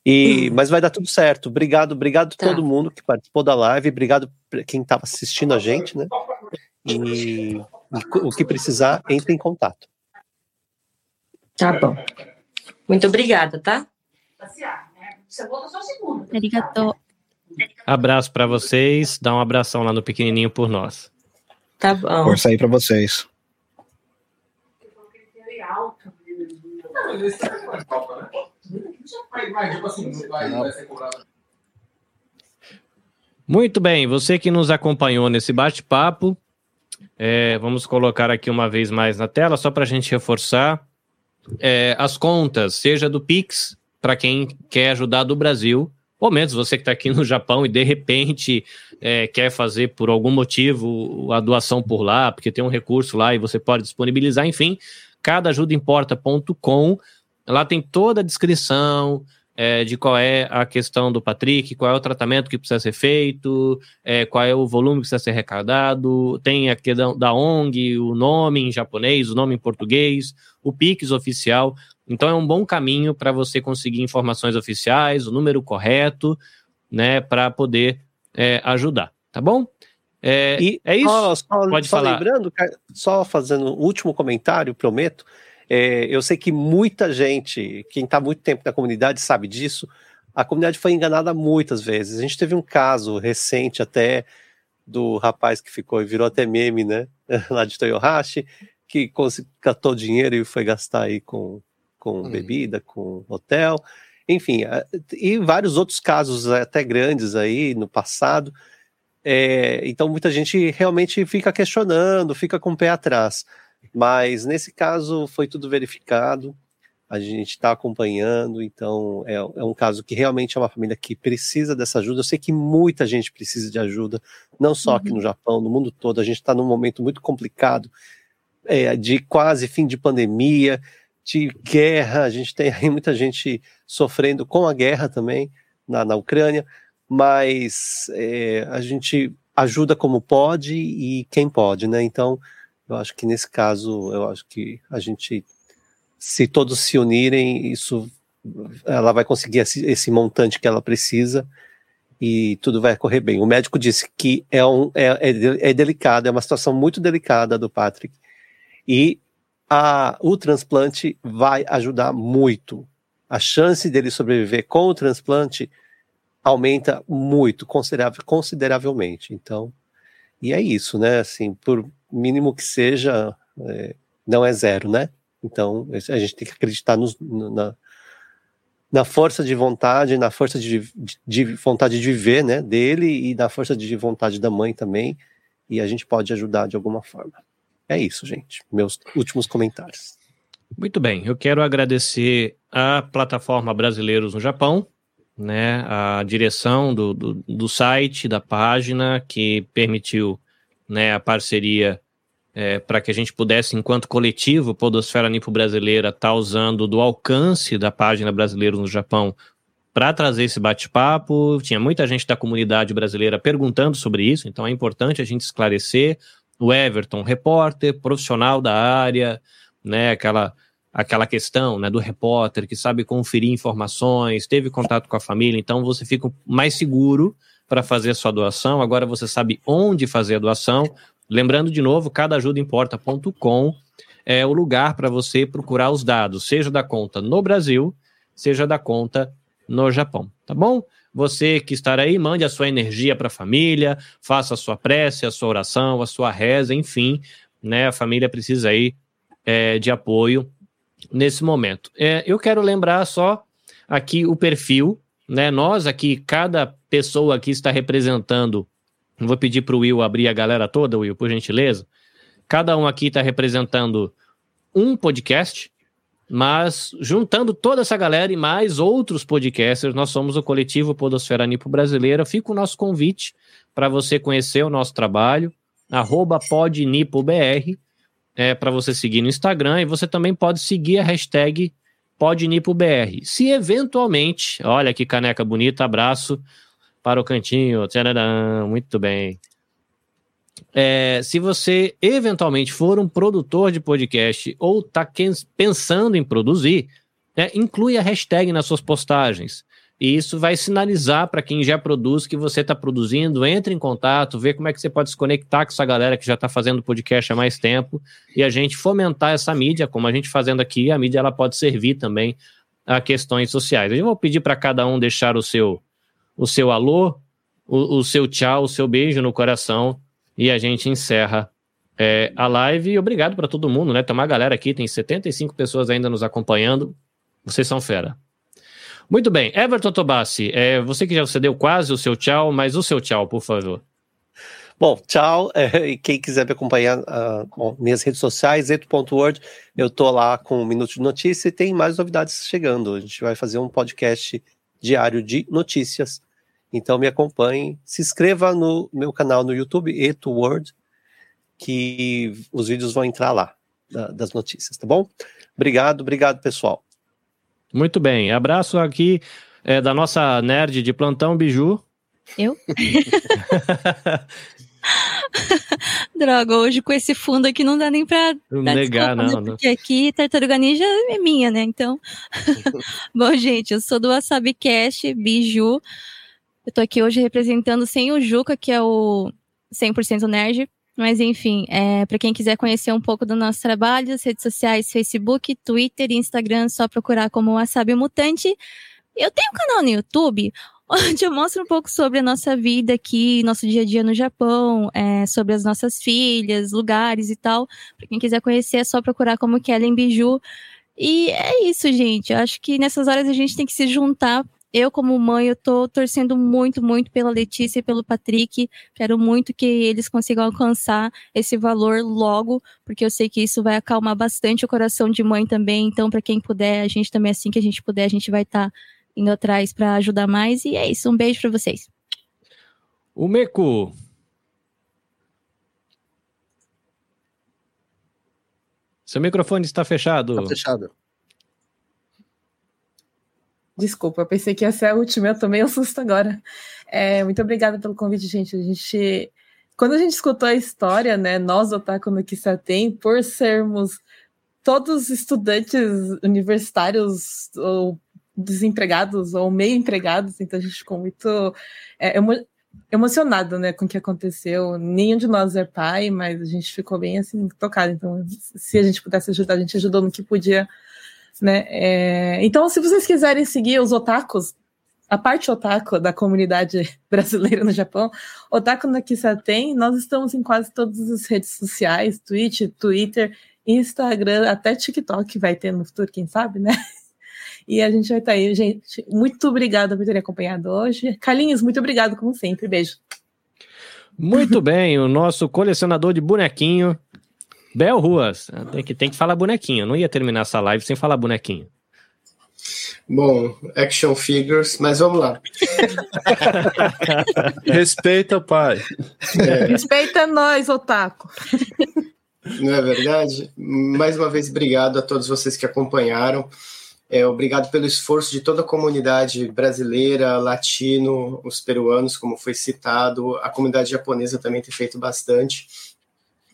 E, mas vai dar tudo certo. Obrigado, obrigado tá. todo mundo que participou da live, obrigado quem estava assistindo a gente, né? E, e, o que precisar, entre em contato. Tá bom. Muito obrigada, tá? Arigato. Abraço para vocês, dá um abração lá no pequenininho por nós. Tá bom. Força aí para vocês. Muito bem, você que nos acompanhou nesse bate-papo, é, vamos colocar aqui uma vez mais na tela, só para a gente reforçar. É, as contas, seja do Pix, para quem quer ajudar do Brasil, ou menos você que está aqui no Japão e de repente é, quer fazer por algum motivo a doação por lá, porque tem um recurso lá e você pode disponibilizar, enfim, cadaajudaimporta.com, lá tem toda a descrição, é, de qual é a questão do Patrick, qual é o tratamento que precisa ser feito, é, qual é o volume que precisa ser arrecadado, tem a questão da ONG, o nome em japonês, o nome em português, o Pix oficial. Então é um bom caminho para você conseguir informações oficiais, o número correto, né, para poder é, ajudar, tá bom? É, e é isso. Só, só, Pode só falar. lembrando, só fazendo um último comentário, prometo. É, eu sei que muita gente, quem está muito tempo na comunidade, sabe disso. A comunidade foi enganada muitas vezes. A gente teve um caso recente até do rapaz que ficou e virou até meme, né? Lá de Toyohashi, que catou dinheiro e foi gastar aí com, com hum. bebida, com hotel. Enfim, e vários outros casos até grandes aí no passado. É, então muita gente realmente fica questionando, fica com o pé atrás. Mas nesse caso foi tudo verificado, a gente está acompanhando, então é, é, um caso que realmente é uma família que precisa dessa ajuda. Eu sei que muita gente precisa de ajuda, não só aqui no uhum. Japão, no mundo todo. A gente está num momento muito complicado é, de quase fim de pandemia, de guerra. A gente tem aí muita gente sofrendo com a guerra também na, na Ucrânia, mas é, a gente ajuda como pode e quem pode, né? Então eu acho que nesse caso, eu acho que a gente, se todos se unirem, isso, ela vai conseguir esse, esse montante que ela precisa e tudo vai correr bem. O médico disse que é, um, é, é, é delicado, é uma situação muito delicada do Patrick e a, o transplante vai ajudar muito. A chance dele sobreviver com o transplante aumenta muito, consideravel, consideravelmente. Então, e é isso, né? Assim, por mínimo que seja, é, não é zero, né? Então, a gente tem que acreditar na, na força de vontade, na força de, de, de, vontade de viver, né, dele e na força de vontade da mãe também, e a gente pode ajudar de alguma forma. É isso, gente. Meus últimos comentários. Muito bem, eu quero agradecer a plataforma Brasileiros no Japão, né, a direção do, do, do site, da página, que permitiu né, a parceria é, para que a gente pudesse, enquanto coletivo, Podosfera Nipo Brasileira, estar tá usando do alcance da página Brasileiros no Japão para trazer esse bate-papo. Tinha muita gente da comunidade brasileira perguntando sobre isso, então é importante a gente esclarecer. O Everton, repórter, profissional da área, né, aquela aquela questão né, do repórter que sabe conferir informações, teve contato com a família, então você fica mais seguro para fazer a sua doação. Agora você sabe onde fazer a doação. Lembrando de novo, cadajudaimporta.com é o lugar para você procurar os dados, seja da conta no Brasil, seja da conta no Japão, tá bom? Você que está aí, mande a sua energia para a família, faça a sua prece, a sua oração, a sua reza, enfim, né? A família precisa aí é, de apoio nesse momento. É, eu quero lembrar só aqui o perfil, né? Nós aqui, cada pessoa aqui está representando Vou pedir para o Will abrir a galera toda, Will, por gentileza. Cada um aqui está representando um podcast, mas juntando toda essa galera e mais outros podcasters, nós somos o coletivo Podosfera Nipo Brasileira. Fica o nosso convite para você conhecer o nosso trabalho, podnipobr, é, para você seguir no Instagram e você também pode seguir a hashtag podnipobr. Se eventualmente, olha que caneca bonita, abraço, para o cantinho. Muito bem. É, se você eventualmente for um produtor de podcast ou está pensando em produzir, né, inclui a hashtag nas suas postagens. E isso vai sinalizar para quem já produz que você está produzindo, entre em contato, vê como é que você pode se conectar com essa galera que já está fazendo podcast há mais tempo e a gente fomentar essa mídia, como a gente fazendo aqui, a mídia ela pode servir também a questões sociais. Eu vou pedir para cada um deixar o seu o seu alô, o, o seu tchau, o seu beijo no coração e a gente encerra é, a live e obrigado para todo mundo, né? Tem uma galera aqui, tem 75 pessoas ainda nos acompanhando. Vocês são fera. Muito bem, Everton Tobassi, é, você que já você deu quase o seu tchau, mas o seu tchau, por favor. Bom, tchau. É, e quem quiser me acompanhar uh, com minhas redes sociais, eto.word, eu tô lá com um minuto de notícia e tem mais novidades chegando. A gente vai fazer um podcast diário de notícias. Então me acompanhe, se inscreva no meu canal no YouTube, eto.word, que os vídeos vão entrar lá da, das notícias, tá bom? Obrigado, obrigado, pessoal. Muito bem. Abraço aqui é, da nossa nerd de plantão, Biju. Eu? Droga, hoje com esse fundo aqui não dá nem pra negar, não, né? não. Porque aqui Tartaruga Ninja é minha, né? Então. Bom, gente, eu sou do WasabiCast, Biju. Eu tô aqui hoje representando sem o Juca, que é o 100% nerd. Mas enfim, é, para quem quiser conhecer um pouco do nosso trabalho, as redes sociais, Facebook, Twitter e Instagram, só procurar como Wasabi Mutante. Eu tenho um canal no YouTube onde eu mostro um pouco sobre a nossa vida aqui, nosso dia a dia no Japão, é, sobre as nossas filhas, lugares e tal. Para quem quiser conhecer, é só procurar como Kellen Biju. E é isso, gente. Eu acho que nessas horas a gente tem que se juntar eu, como mãe, eu tô torcendo muito, muito pela Letícia e pelo Patrick. Quero muito que eles consigam alcançar esse valor logo, porque eu sei que isso vai acalmar bastante o coração de mãe também. Então, para quem puder, a gente também, assim que a gente puder, a gente vai estar tá indo atrás para ajudar mais. E é isso. Um beijo para vocês. O Meco. Seu microfone está fechado. Está fechado. Desculpa, eu pensei que ia ser a última, eu tomei um susto agora. É, muito obrigada pelo convite, gente. A gente. Quando a gente escutou a história, né, nós, Otaku no Kisaten, por sermos todos estudantes universitários ou desempregados ou meio empregados, então a gente ficou muito é, emo emocionado, né, com o que aconteceu. Nenhum de nós é pai, mas a gente ficou bem assim tocado. Então, se a gente pudesse ajudar, a gente ajudou no que podia né? É... Então, se vocês quiserem seguir os otakus, a parte otaku da comunidade brasileira no Japão, Otaku na tem, nós estamos em quase todas as redes sociais, Twitch, Twitter, Instagram, até TikTok vai ter no futuro, quem sabe, né? E a gente vai estar aí, gente. Muito obrigada por terem acompanhado hoje. Carlinhos, muito obrigado, como sempre. Beijo. Muito bem, o nosso colecionador de bonequinho Bel Ruas, tem que, tem que falar bonequinho. Eu não ia terminar essa live sem falar bonequinho. Bom, action figures, mas vamos lá. Respeita, pai. É. Respeita nós, Otaku. Não é verdade? Mais uma vez, obrigado a todos vocês que acompanharam. É, obrigado pelo esforço de toda a comunidade brasileira, latino, os peruanos, como foi citado. A comunidade japonesa também tem feito bastante.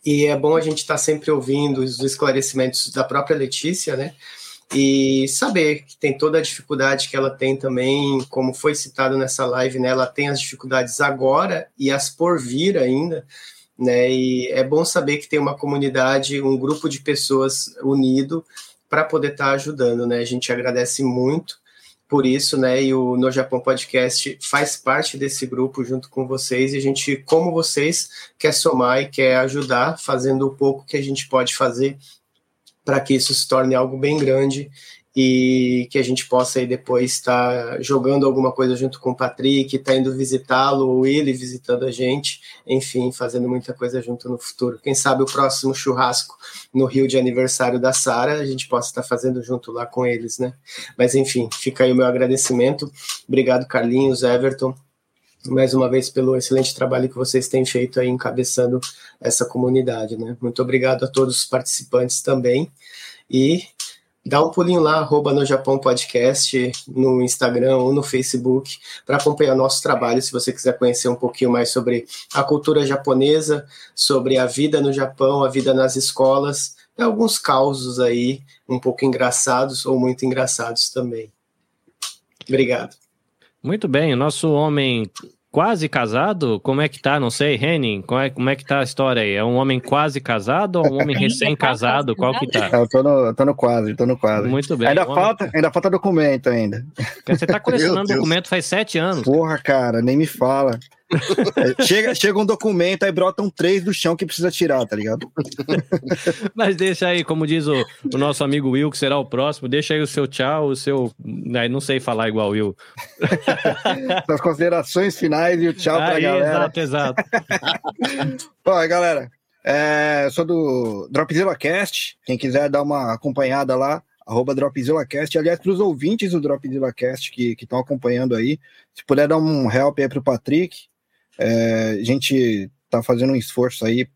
E é bom a gente estar tá sempre ouvindo os esclarecimentos da própria Letícia, né? E saber que tem toda a dificuldade que ela tem também, como foi citado nessa live, né? Ela tem as dificuldades agora e as por vir ainda, né? E é bom saber que tem uma comunidade, um grupo de pessoas unido para poder estar tá ajudando, né? A gente agradece muito por isso, né? E o No Japão Podcast faz parte desse grupo junto com vocês. E a gente, como vocês, quer somar e quer ajudar, fazendo o pouco que a gente pode fazer para que isso se torne algo bem grande e que a gente possa aí depois estar tá jogando alguma coisa junto com o Patrick, tá indo visitá-lo ou ele visitando a gente, enfim, fazendo muita coisa junto no futuro. Quem sabe o próximo churrasco no Rio de aniversário da Sara, a gente possa estar tá fazendo junto lá com eles, né? Mas enfim, fica aí o meu agradecimento. Obrigado Carlinhos, Everton, mais uma vez pelo excelente trabalho que vocês têm feito aí encabeçando essa comunidade, né? Muito obrigado a todos os participantes também. E dá um pulinho lá, arroba no Japão Podcast, no Instagram ou no Facebook, para acompanhar nosso trabalho, se você quiser conhecer um pouquinho mais sobre a cultura japonesa, sobre a vida no Japão, a vida nas escolas, e alguns causos aí, um pouco engraçados ou muito engraçados também. Obrigado. Muito bem, o nosso homem quase casado? Como é que tá? Não sei, Henning, como é, como é que tá a história aí? É um homem quase casado ou um homem recém-casado? Qual que tá? Eu tô no, tô no quase, tô no quase. Muito bem. Ainda, falta, ainda falta documento ainda. Você tá colecionando documento faz sete anos. Porra, cara, nem me fala. Chega, chega um documento, aí brotam três do chão que precisa tirar, tá ligado? Mas deixa aí, como diz o, o, nosso amigo Will, que será o próximo, deixa aí o seu tchau, o seu. Né, não sei falar igual o Will. As considerações finais e o tchau aí, pra galera. Exato, exato. Bom, galera, é, sou do Dropzilla Cast. Quem quiser dar uma acompanhada lá, arroba DropzillaCast. Aliás, para os ouvintes do DropzillaCast que estão acompanhando aí, se puder dar um help aí para o Patrick, é, a gente está fazendo um esforço aí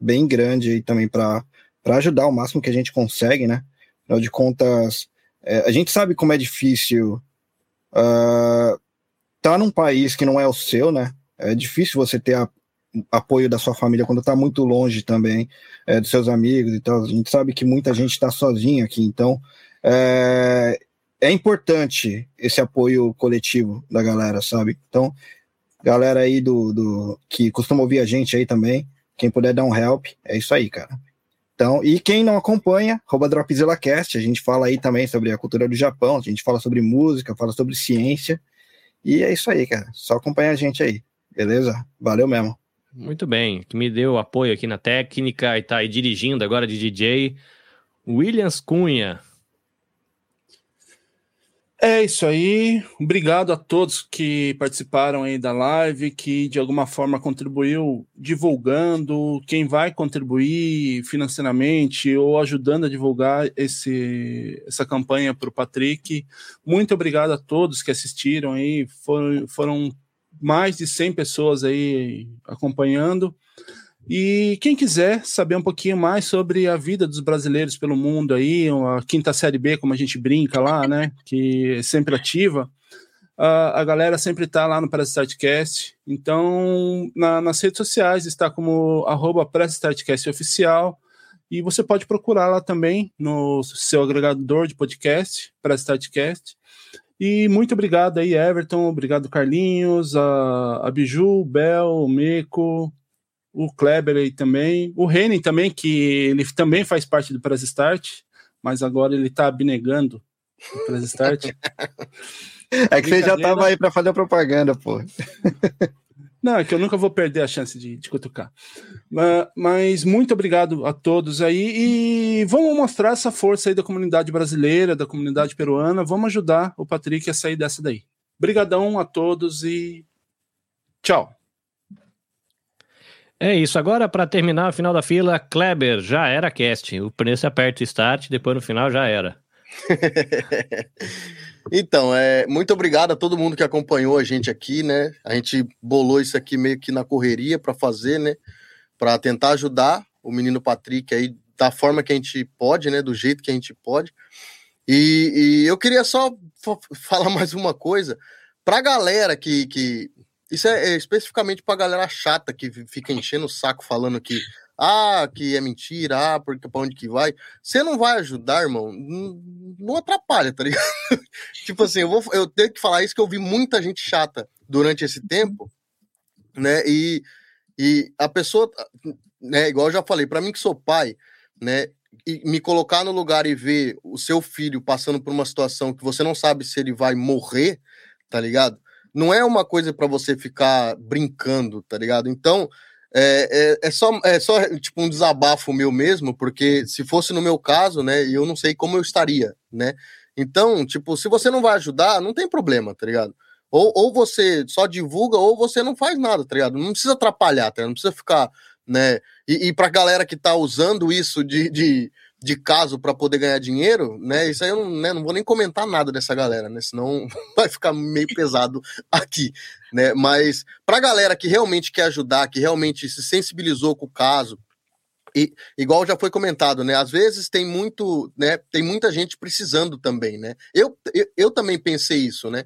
bem grande aí também para ajudar o máximo que a gente consegue, né? Afinal de contas, é, a gente sabe como é difícil uh, tá num país que não é o seu, né? É difícil você ter a, apoio da sua família quando está muito longe também é, dos seus amigos e tal. A gente sabe que muita gente está sozinha aqui, então é, é, importante esse apoio coletivo da galera, sabe? Então, galera aí do, do que costuma ouvir a gente aí também, quem puder dar um help, é isso aí, cara. Então, e quem não acompanha, arroba DropzillaCast, a gente fala aí também sobre a cultura do Japão, a gente fala sobre música, fala sobre ciência, e é isso aí, cara. Só acompanha a gente aí, beleza? Valeu mesmo. Muito bem, que me deu apoio aqui na técnica e tá aí dirigindo agora de DJ, Williams Cunha. É isso aí. Obrigado a todos que participaram aí da live, que de alguma forma contribuiu divulgando, quem vai contribuir financeiramente ou ajudando a divulgar esse, essa campanha para o Patrick. Muito obrigado a todos que assistiram aí. Foram, foram mais de 100 pessoas aí acompanhando. E quem quiser saber um pouquinho mais sobre a vida dos brasileiros pelo mundo aí, a quinta série B, como a gente brinca lá, né, que é sempre ativa, a, a galera sempre está lá no Press Startcast. Então, na, nas redes sociais está como arroba Press Oficial, e você pode procurar lá também no seu agregador de podcast, Press Startcast. E muito obrigado aí, Everton, obrigado Carlinhos, a, a Biju, Bel, Meco, o Kleber aí também, o Renin também, que ele também faz parte do Press Start, mas agora ele tá abnegando do Press Start. é que você já tava aí para fazer propaganda, pô. Não, é que eu nunca vou perder a chance de, de cutucar. Mas, mas, muito obrigado a todos aí. E vamos mostrar essa força aí da comunidade brasileira, da comunidade peruana. Vamos ajudar o Patrick a sair dessa daí. Obrigadão a todos e tchau. É isso. Agora, para terminar a final da fila, Kleber, já era cast. O preço aperta o start, depois no final já era. Então, é, muito obrigado a todo mundo que acompanhou a gente aqui, né? A gente bolou isso aqui meio que na correria para fazer, né? Para tentar ajudar o menino Patrick aí da forma que a gente pode, né? Do jeito que a gente pode. E, e eu queria só falar mais uma coisa para galera que, que isso é, é especificamente para galera chata que fica enchendo o saco falando que ah, que é mentira, ah, porque pra onde que vai. Você não vai ajudar, irmão, não atrapalha, tá ligado? tipo assim, eu, vou, eu tenho que falar isso que eu vi muita gente chata durante esse tempo, né? E, e a pessoa, né, igual eu já falei, para mim que sou pai, né, e me colocar no lugar e ver o seu filho passando por uma situação que você não sabe se ele vai morrer, tá ligado? Não é uma coisa para você ficar brincando, tá ligado? Então, é, é, é, só, é só tipo um desabafo meu mesmo, porque se fosse no meu caso, né, eu não sei como eu estaria, né? Então, tipo, se você não vai ajudar, não tem problema, tá ligado? Ou, ou você só divulga, ou você não faz nada, tá ligado? Não precisa atrapalhar, tá ligado? Não precisa ficar, né? E, e pra galera que tá usando isso de, de de caso para poder ganhar dinheiro, né? Isso aí eu não, né, não vou nem comentar nada dessa galera, né? Senão vai ficar meio pesado aqui, né? Mas para a galera que realmente quer ajudar, que realmente se sensibilizou com o caso, e igual já foi comentado, né? Às vezes tem muito, né? Tem muita gente precisando também, né? Eu, eu, eu também pensei isso, né?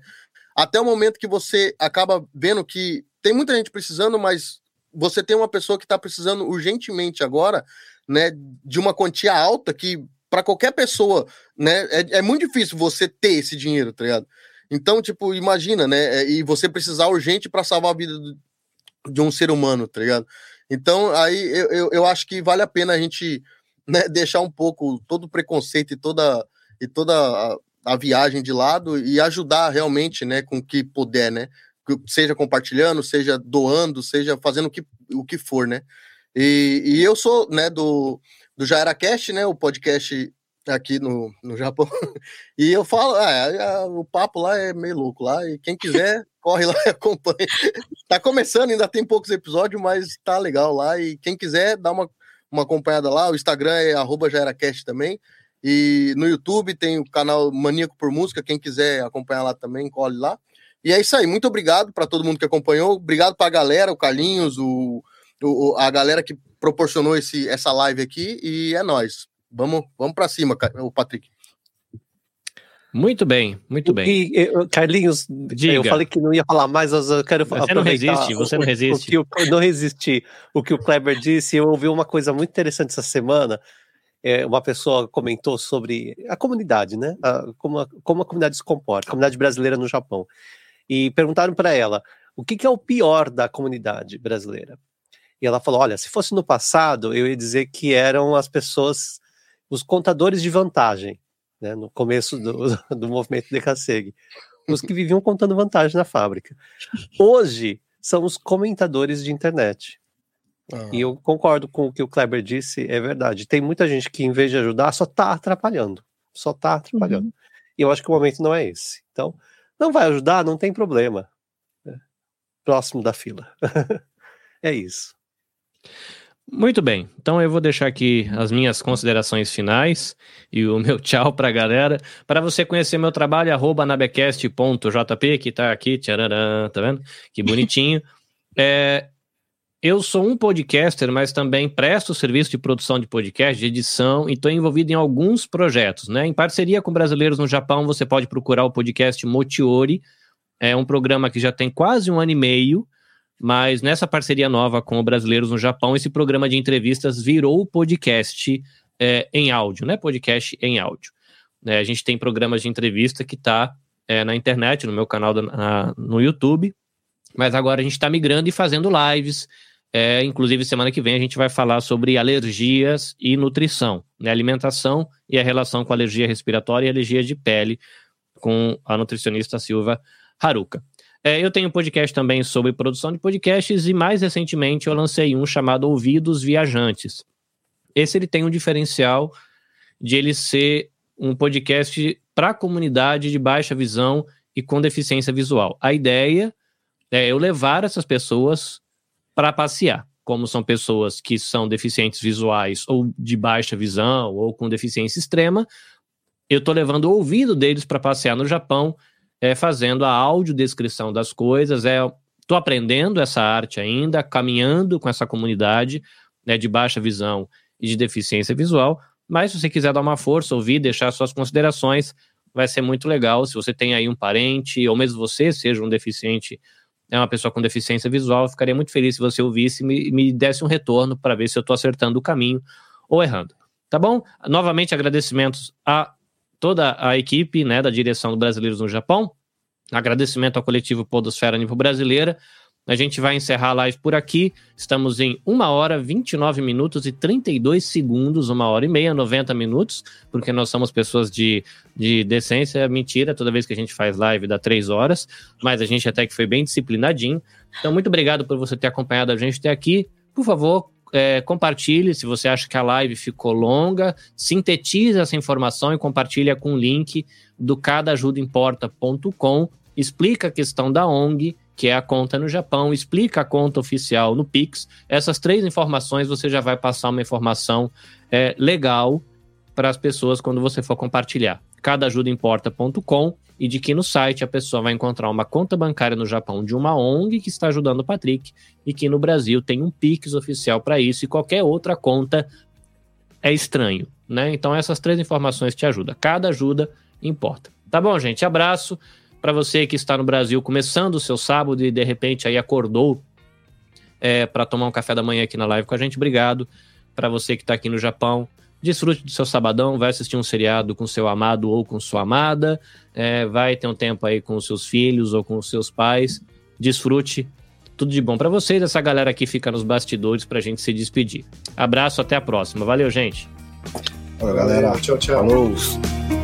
Até o momento que você acaba vendo que tem muita gente precisando, mas você tem uma pessoa que está precisando urgentemente agora, né, de uma quantia alta que para qualquer pessoa, né, é, é, muito difícil você ter esse dinheiro, tá ligado? Então, tipo, imagina, né, é, e você precisar urgente para salvar a vida de um ser humano, tá ligado? Então, aí eu, eu, eu acho que vale a pena a gente né, deixar um pouco todo o preconceito e toda, e toda a, a viagem de lado e ajudar realmente, né, com o que puder, né? Seja compartilhando, seja doando, seja fazendo o que, o que for, né? E, e eu sou, né, do, do Jaira Cast, né, o podcast aqui no, no Japão. E eu falo, ah, é, é, o papo lá é meio louco lá, e quem quiser, corre lá e acompanha. Tá começando, ainda tem poucos episódios, mas tá legal lá. E quem quiser, dá uma, uma acompanhada lá. O Instagram é arroba JairaCast também. E no YouTube tem o canal Maníaco por Música. Quem quiser acompanhar lá também, colhe lá. E é isso aí. Muito obrigado para todo mundo que acompanhou. Obrigado para a galera, o Carlinhos, o, o, a galera que proporcionou esse, essa live aqui. E é nós. Vamos, vamos para cima, o Patrick. Muito bem, muito bem. E, Carlinhos, Diga. eu falei que não ia falar mais, mas eu quero falar. Você não resiste, você não resiste. O, o eu não resisti. O que o Kleber disse, eu ouvi uma coisa muito interessante essa semana. É, uma pessoa comentou sobre a comunidade, né? A, como, a, como a comunidade se comporta, a comunidade brasileira no Japão. E perguntaram para ela o que, que é o pior da comunidade brasileira. E ela falou: olha, se fosse no passado, eu ia dizer que eram as pessoas, os contadores de vantagem né, no começo do, do movimento de Kaseg, os que viviam contando vantagem na fábrica. Hoje são os comentadores de internet. Ah. E eu concordo com o que o Kleber disse, é verdade. Tem muita gente que, em vez de ajudar, só está atrapalhando. Só está atrapalhando. Uhum. E eu acho que o momento não é esse. Então, não vai ajudar, não tem problema. É. Próximo da fila. é isso. Muito bem, então eu vou deixar aqui as minhas considerações finais e o meu tchau para a galera. Para você conhecer meu trabalho, arroba nabecast.jp, que está aqui, tchararã, tá vendo? Que bonitinho. é, eu sou um podcaster, mas também presto serviço de produção de podcast, de edição, e estou envolvido em alguns projetos. Né? Em parceria com brasileiros no Japão, você pode procurar o podcast Motiori, é um programa que já tem quase um ano e meio, mas nessa parceria nova com os brasileiros no Japão, esse programa de entrevistas virou podcast é, em áudio, né? Podcast em áudio. É, a gente tem programas de entrevista que está é, na internet, no meu canal na, no YouTube, mas agora a gente está migrando e fazendo lives. É, inclusive, semana que vem a gente vai falar sobre alergias e nutrição, né? alimentação e a relação com alergia respiratória e alergia de pele, com a nutricionista Silva Haruka. É, eu tenho um podcast também sobre produção de podcasts e mais recentemente eu lancei um chamado Ouvidos Viajantes. Esse ele tem um diferencial de ele ser um podcast para a comunidade de baixa visão e com deficiência visual. A ideia é eu levar essas pessoas para passear. Como são pessoas que são deficientes visuais ou de baixa visão ou com deficiência extrema, eu estou levando o ouvido deles para passear no Japão é, fazendo a audiodescrição das coisas. É, Estou aprendendo essa arte ainda, caminhando com essa comunidade né, de baixa visão e de deficiência visual. Mas se você quiser dar uma força, ouvir, deixar suas considerações, vai ser muito legal. Se você tem aí um parente, ou mesmo você seja um deficiente, é uma pessoa com deficiência visual, ficaria muito feliz se você ouvisse e me, me desse um retorno para ver se eu estou acertando o caminho ou errando. Tá bom? Novamente, agradecimentos a toda a equipe né, da direção do Brasileiros no Japão. Agradecimento ao coletivo Podosfera Nível Brasileira. A gente vai encerrar a live por aqui. Estamos em 1 hora, 29 minutos e 32 segundos, 1 hora e meia, 90 minutos, porque nós somos pessoas de, de decência. É mentira, toda vez que a gente faz live dá 3 horas, mas a gente até que foi bem disciplinadinho. Então, muito obrigado por você ter acompanhado a gente até aqui. Por favor, é, compartilhe se você acha que a live ficou longa, sintetize essa informação e compartilha com o link do cadaajudaimporta.com, explica a questão da ONG, que é a conta no Japão, explica a conta oficial no Pix. Essas três informações você já vai passar uma informação é, legal para as pessoas quando você for compartilhar. Cadaajudaimporta.com e de que no site a pessoa vai encontrar uma conta bancária no Japão de uma ONG que está ajudando o Patrick e que no Brasil tem um Pix oficial para isso e qualquer outra conta é estranho, né? Então essas três informações te ajudam. Cada ajuda importa. Tá bom, gente? Abraço para você que está no Brasil começando o seu sábado e de repente aí acordou é, para tomar um café da manhã aqui na live com a gente. Obrigado. Para você que está aqui no Japão, Desfrute do seu sabadão, vai assistir um seriado com seu amado ou com sua amada, é, vai ter um tempo aí com os seus filhos ou com os seus pais. Desfrute. Tudo de bom para vocês. Essa galera aqui fica nos bastidores pra gente se despedir. Abraço, até a próxima. Valeu, gente. Valeu, galera. Tchau, tchau. Falou.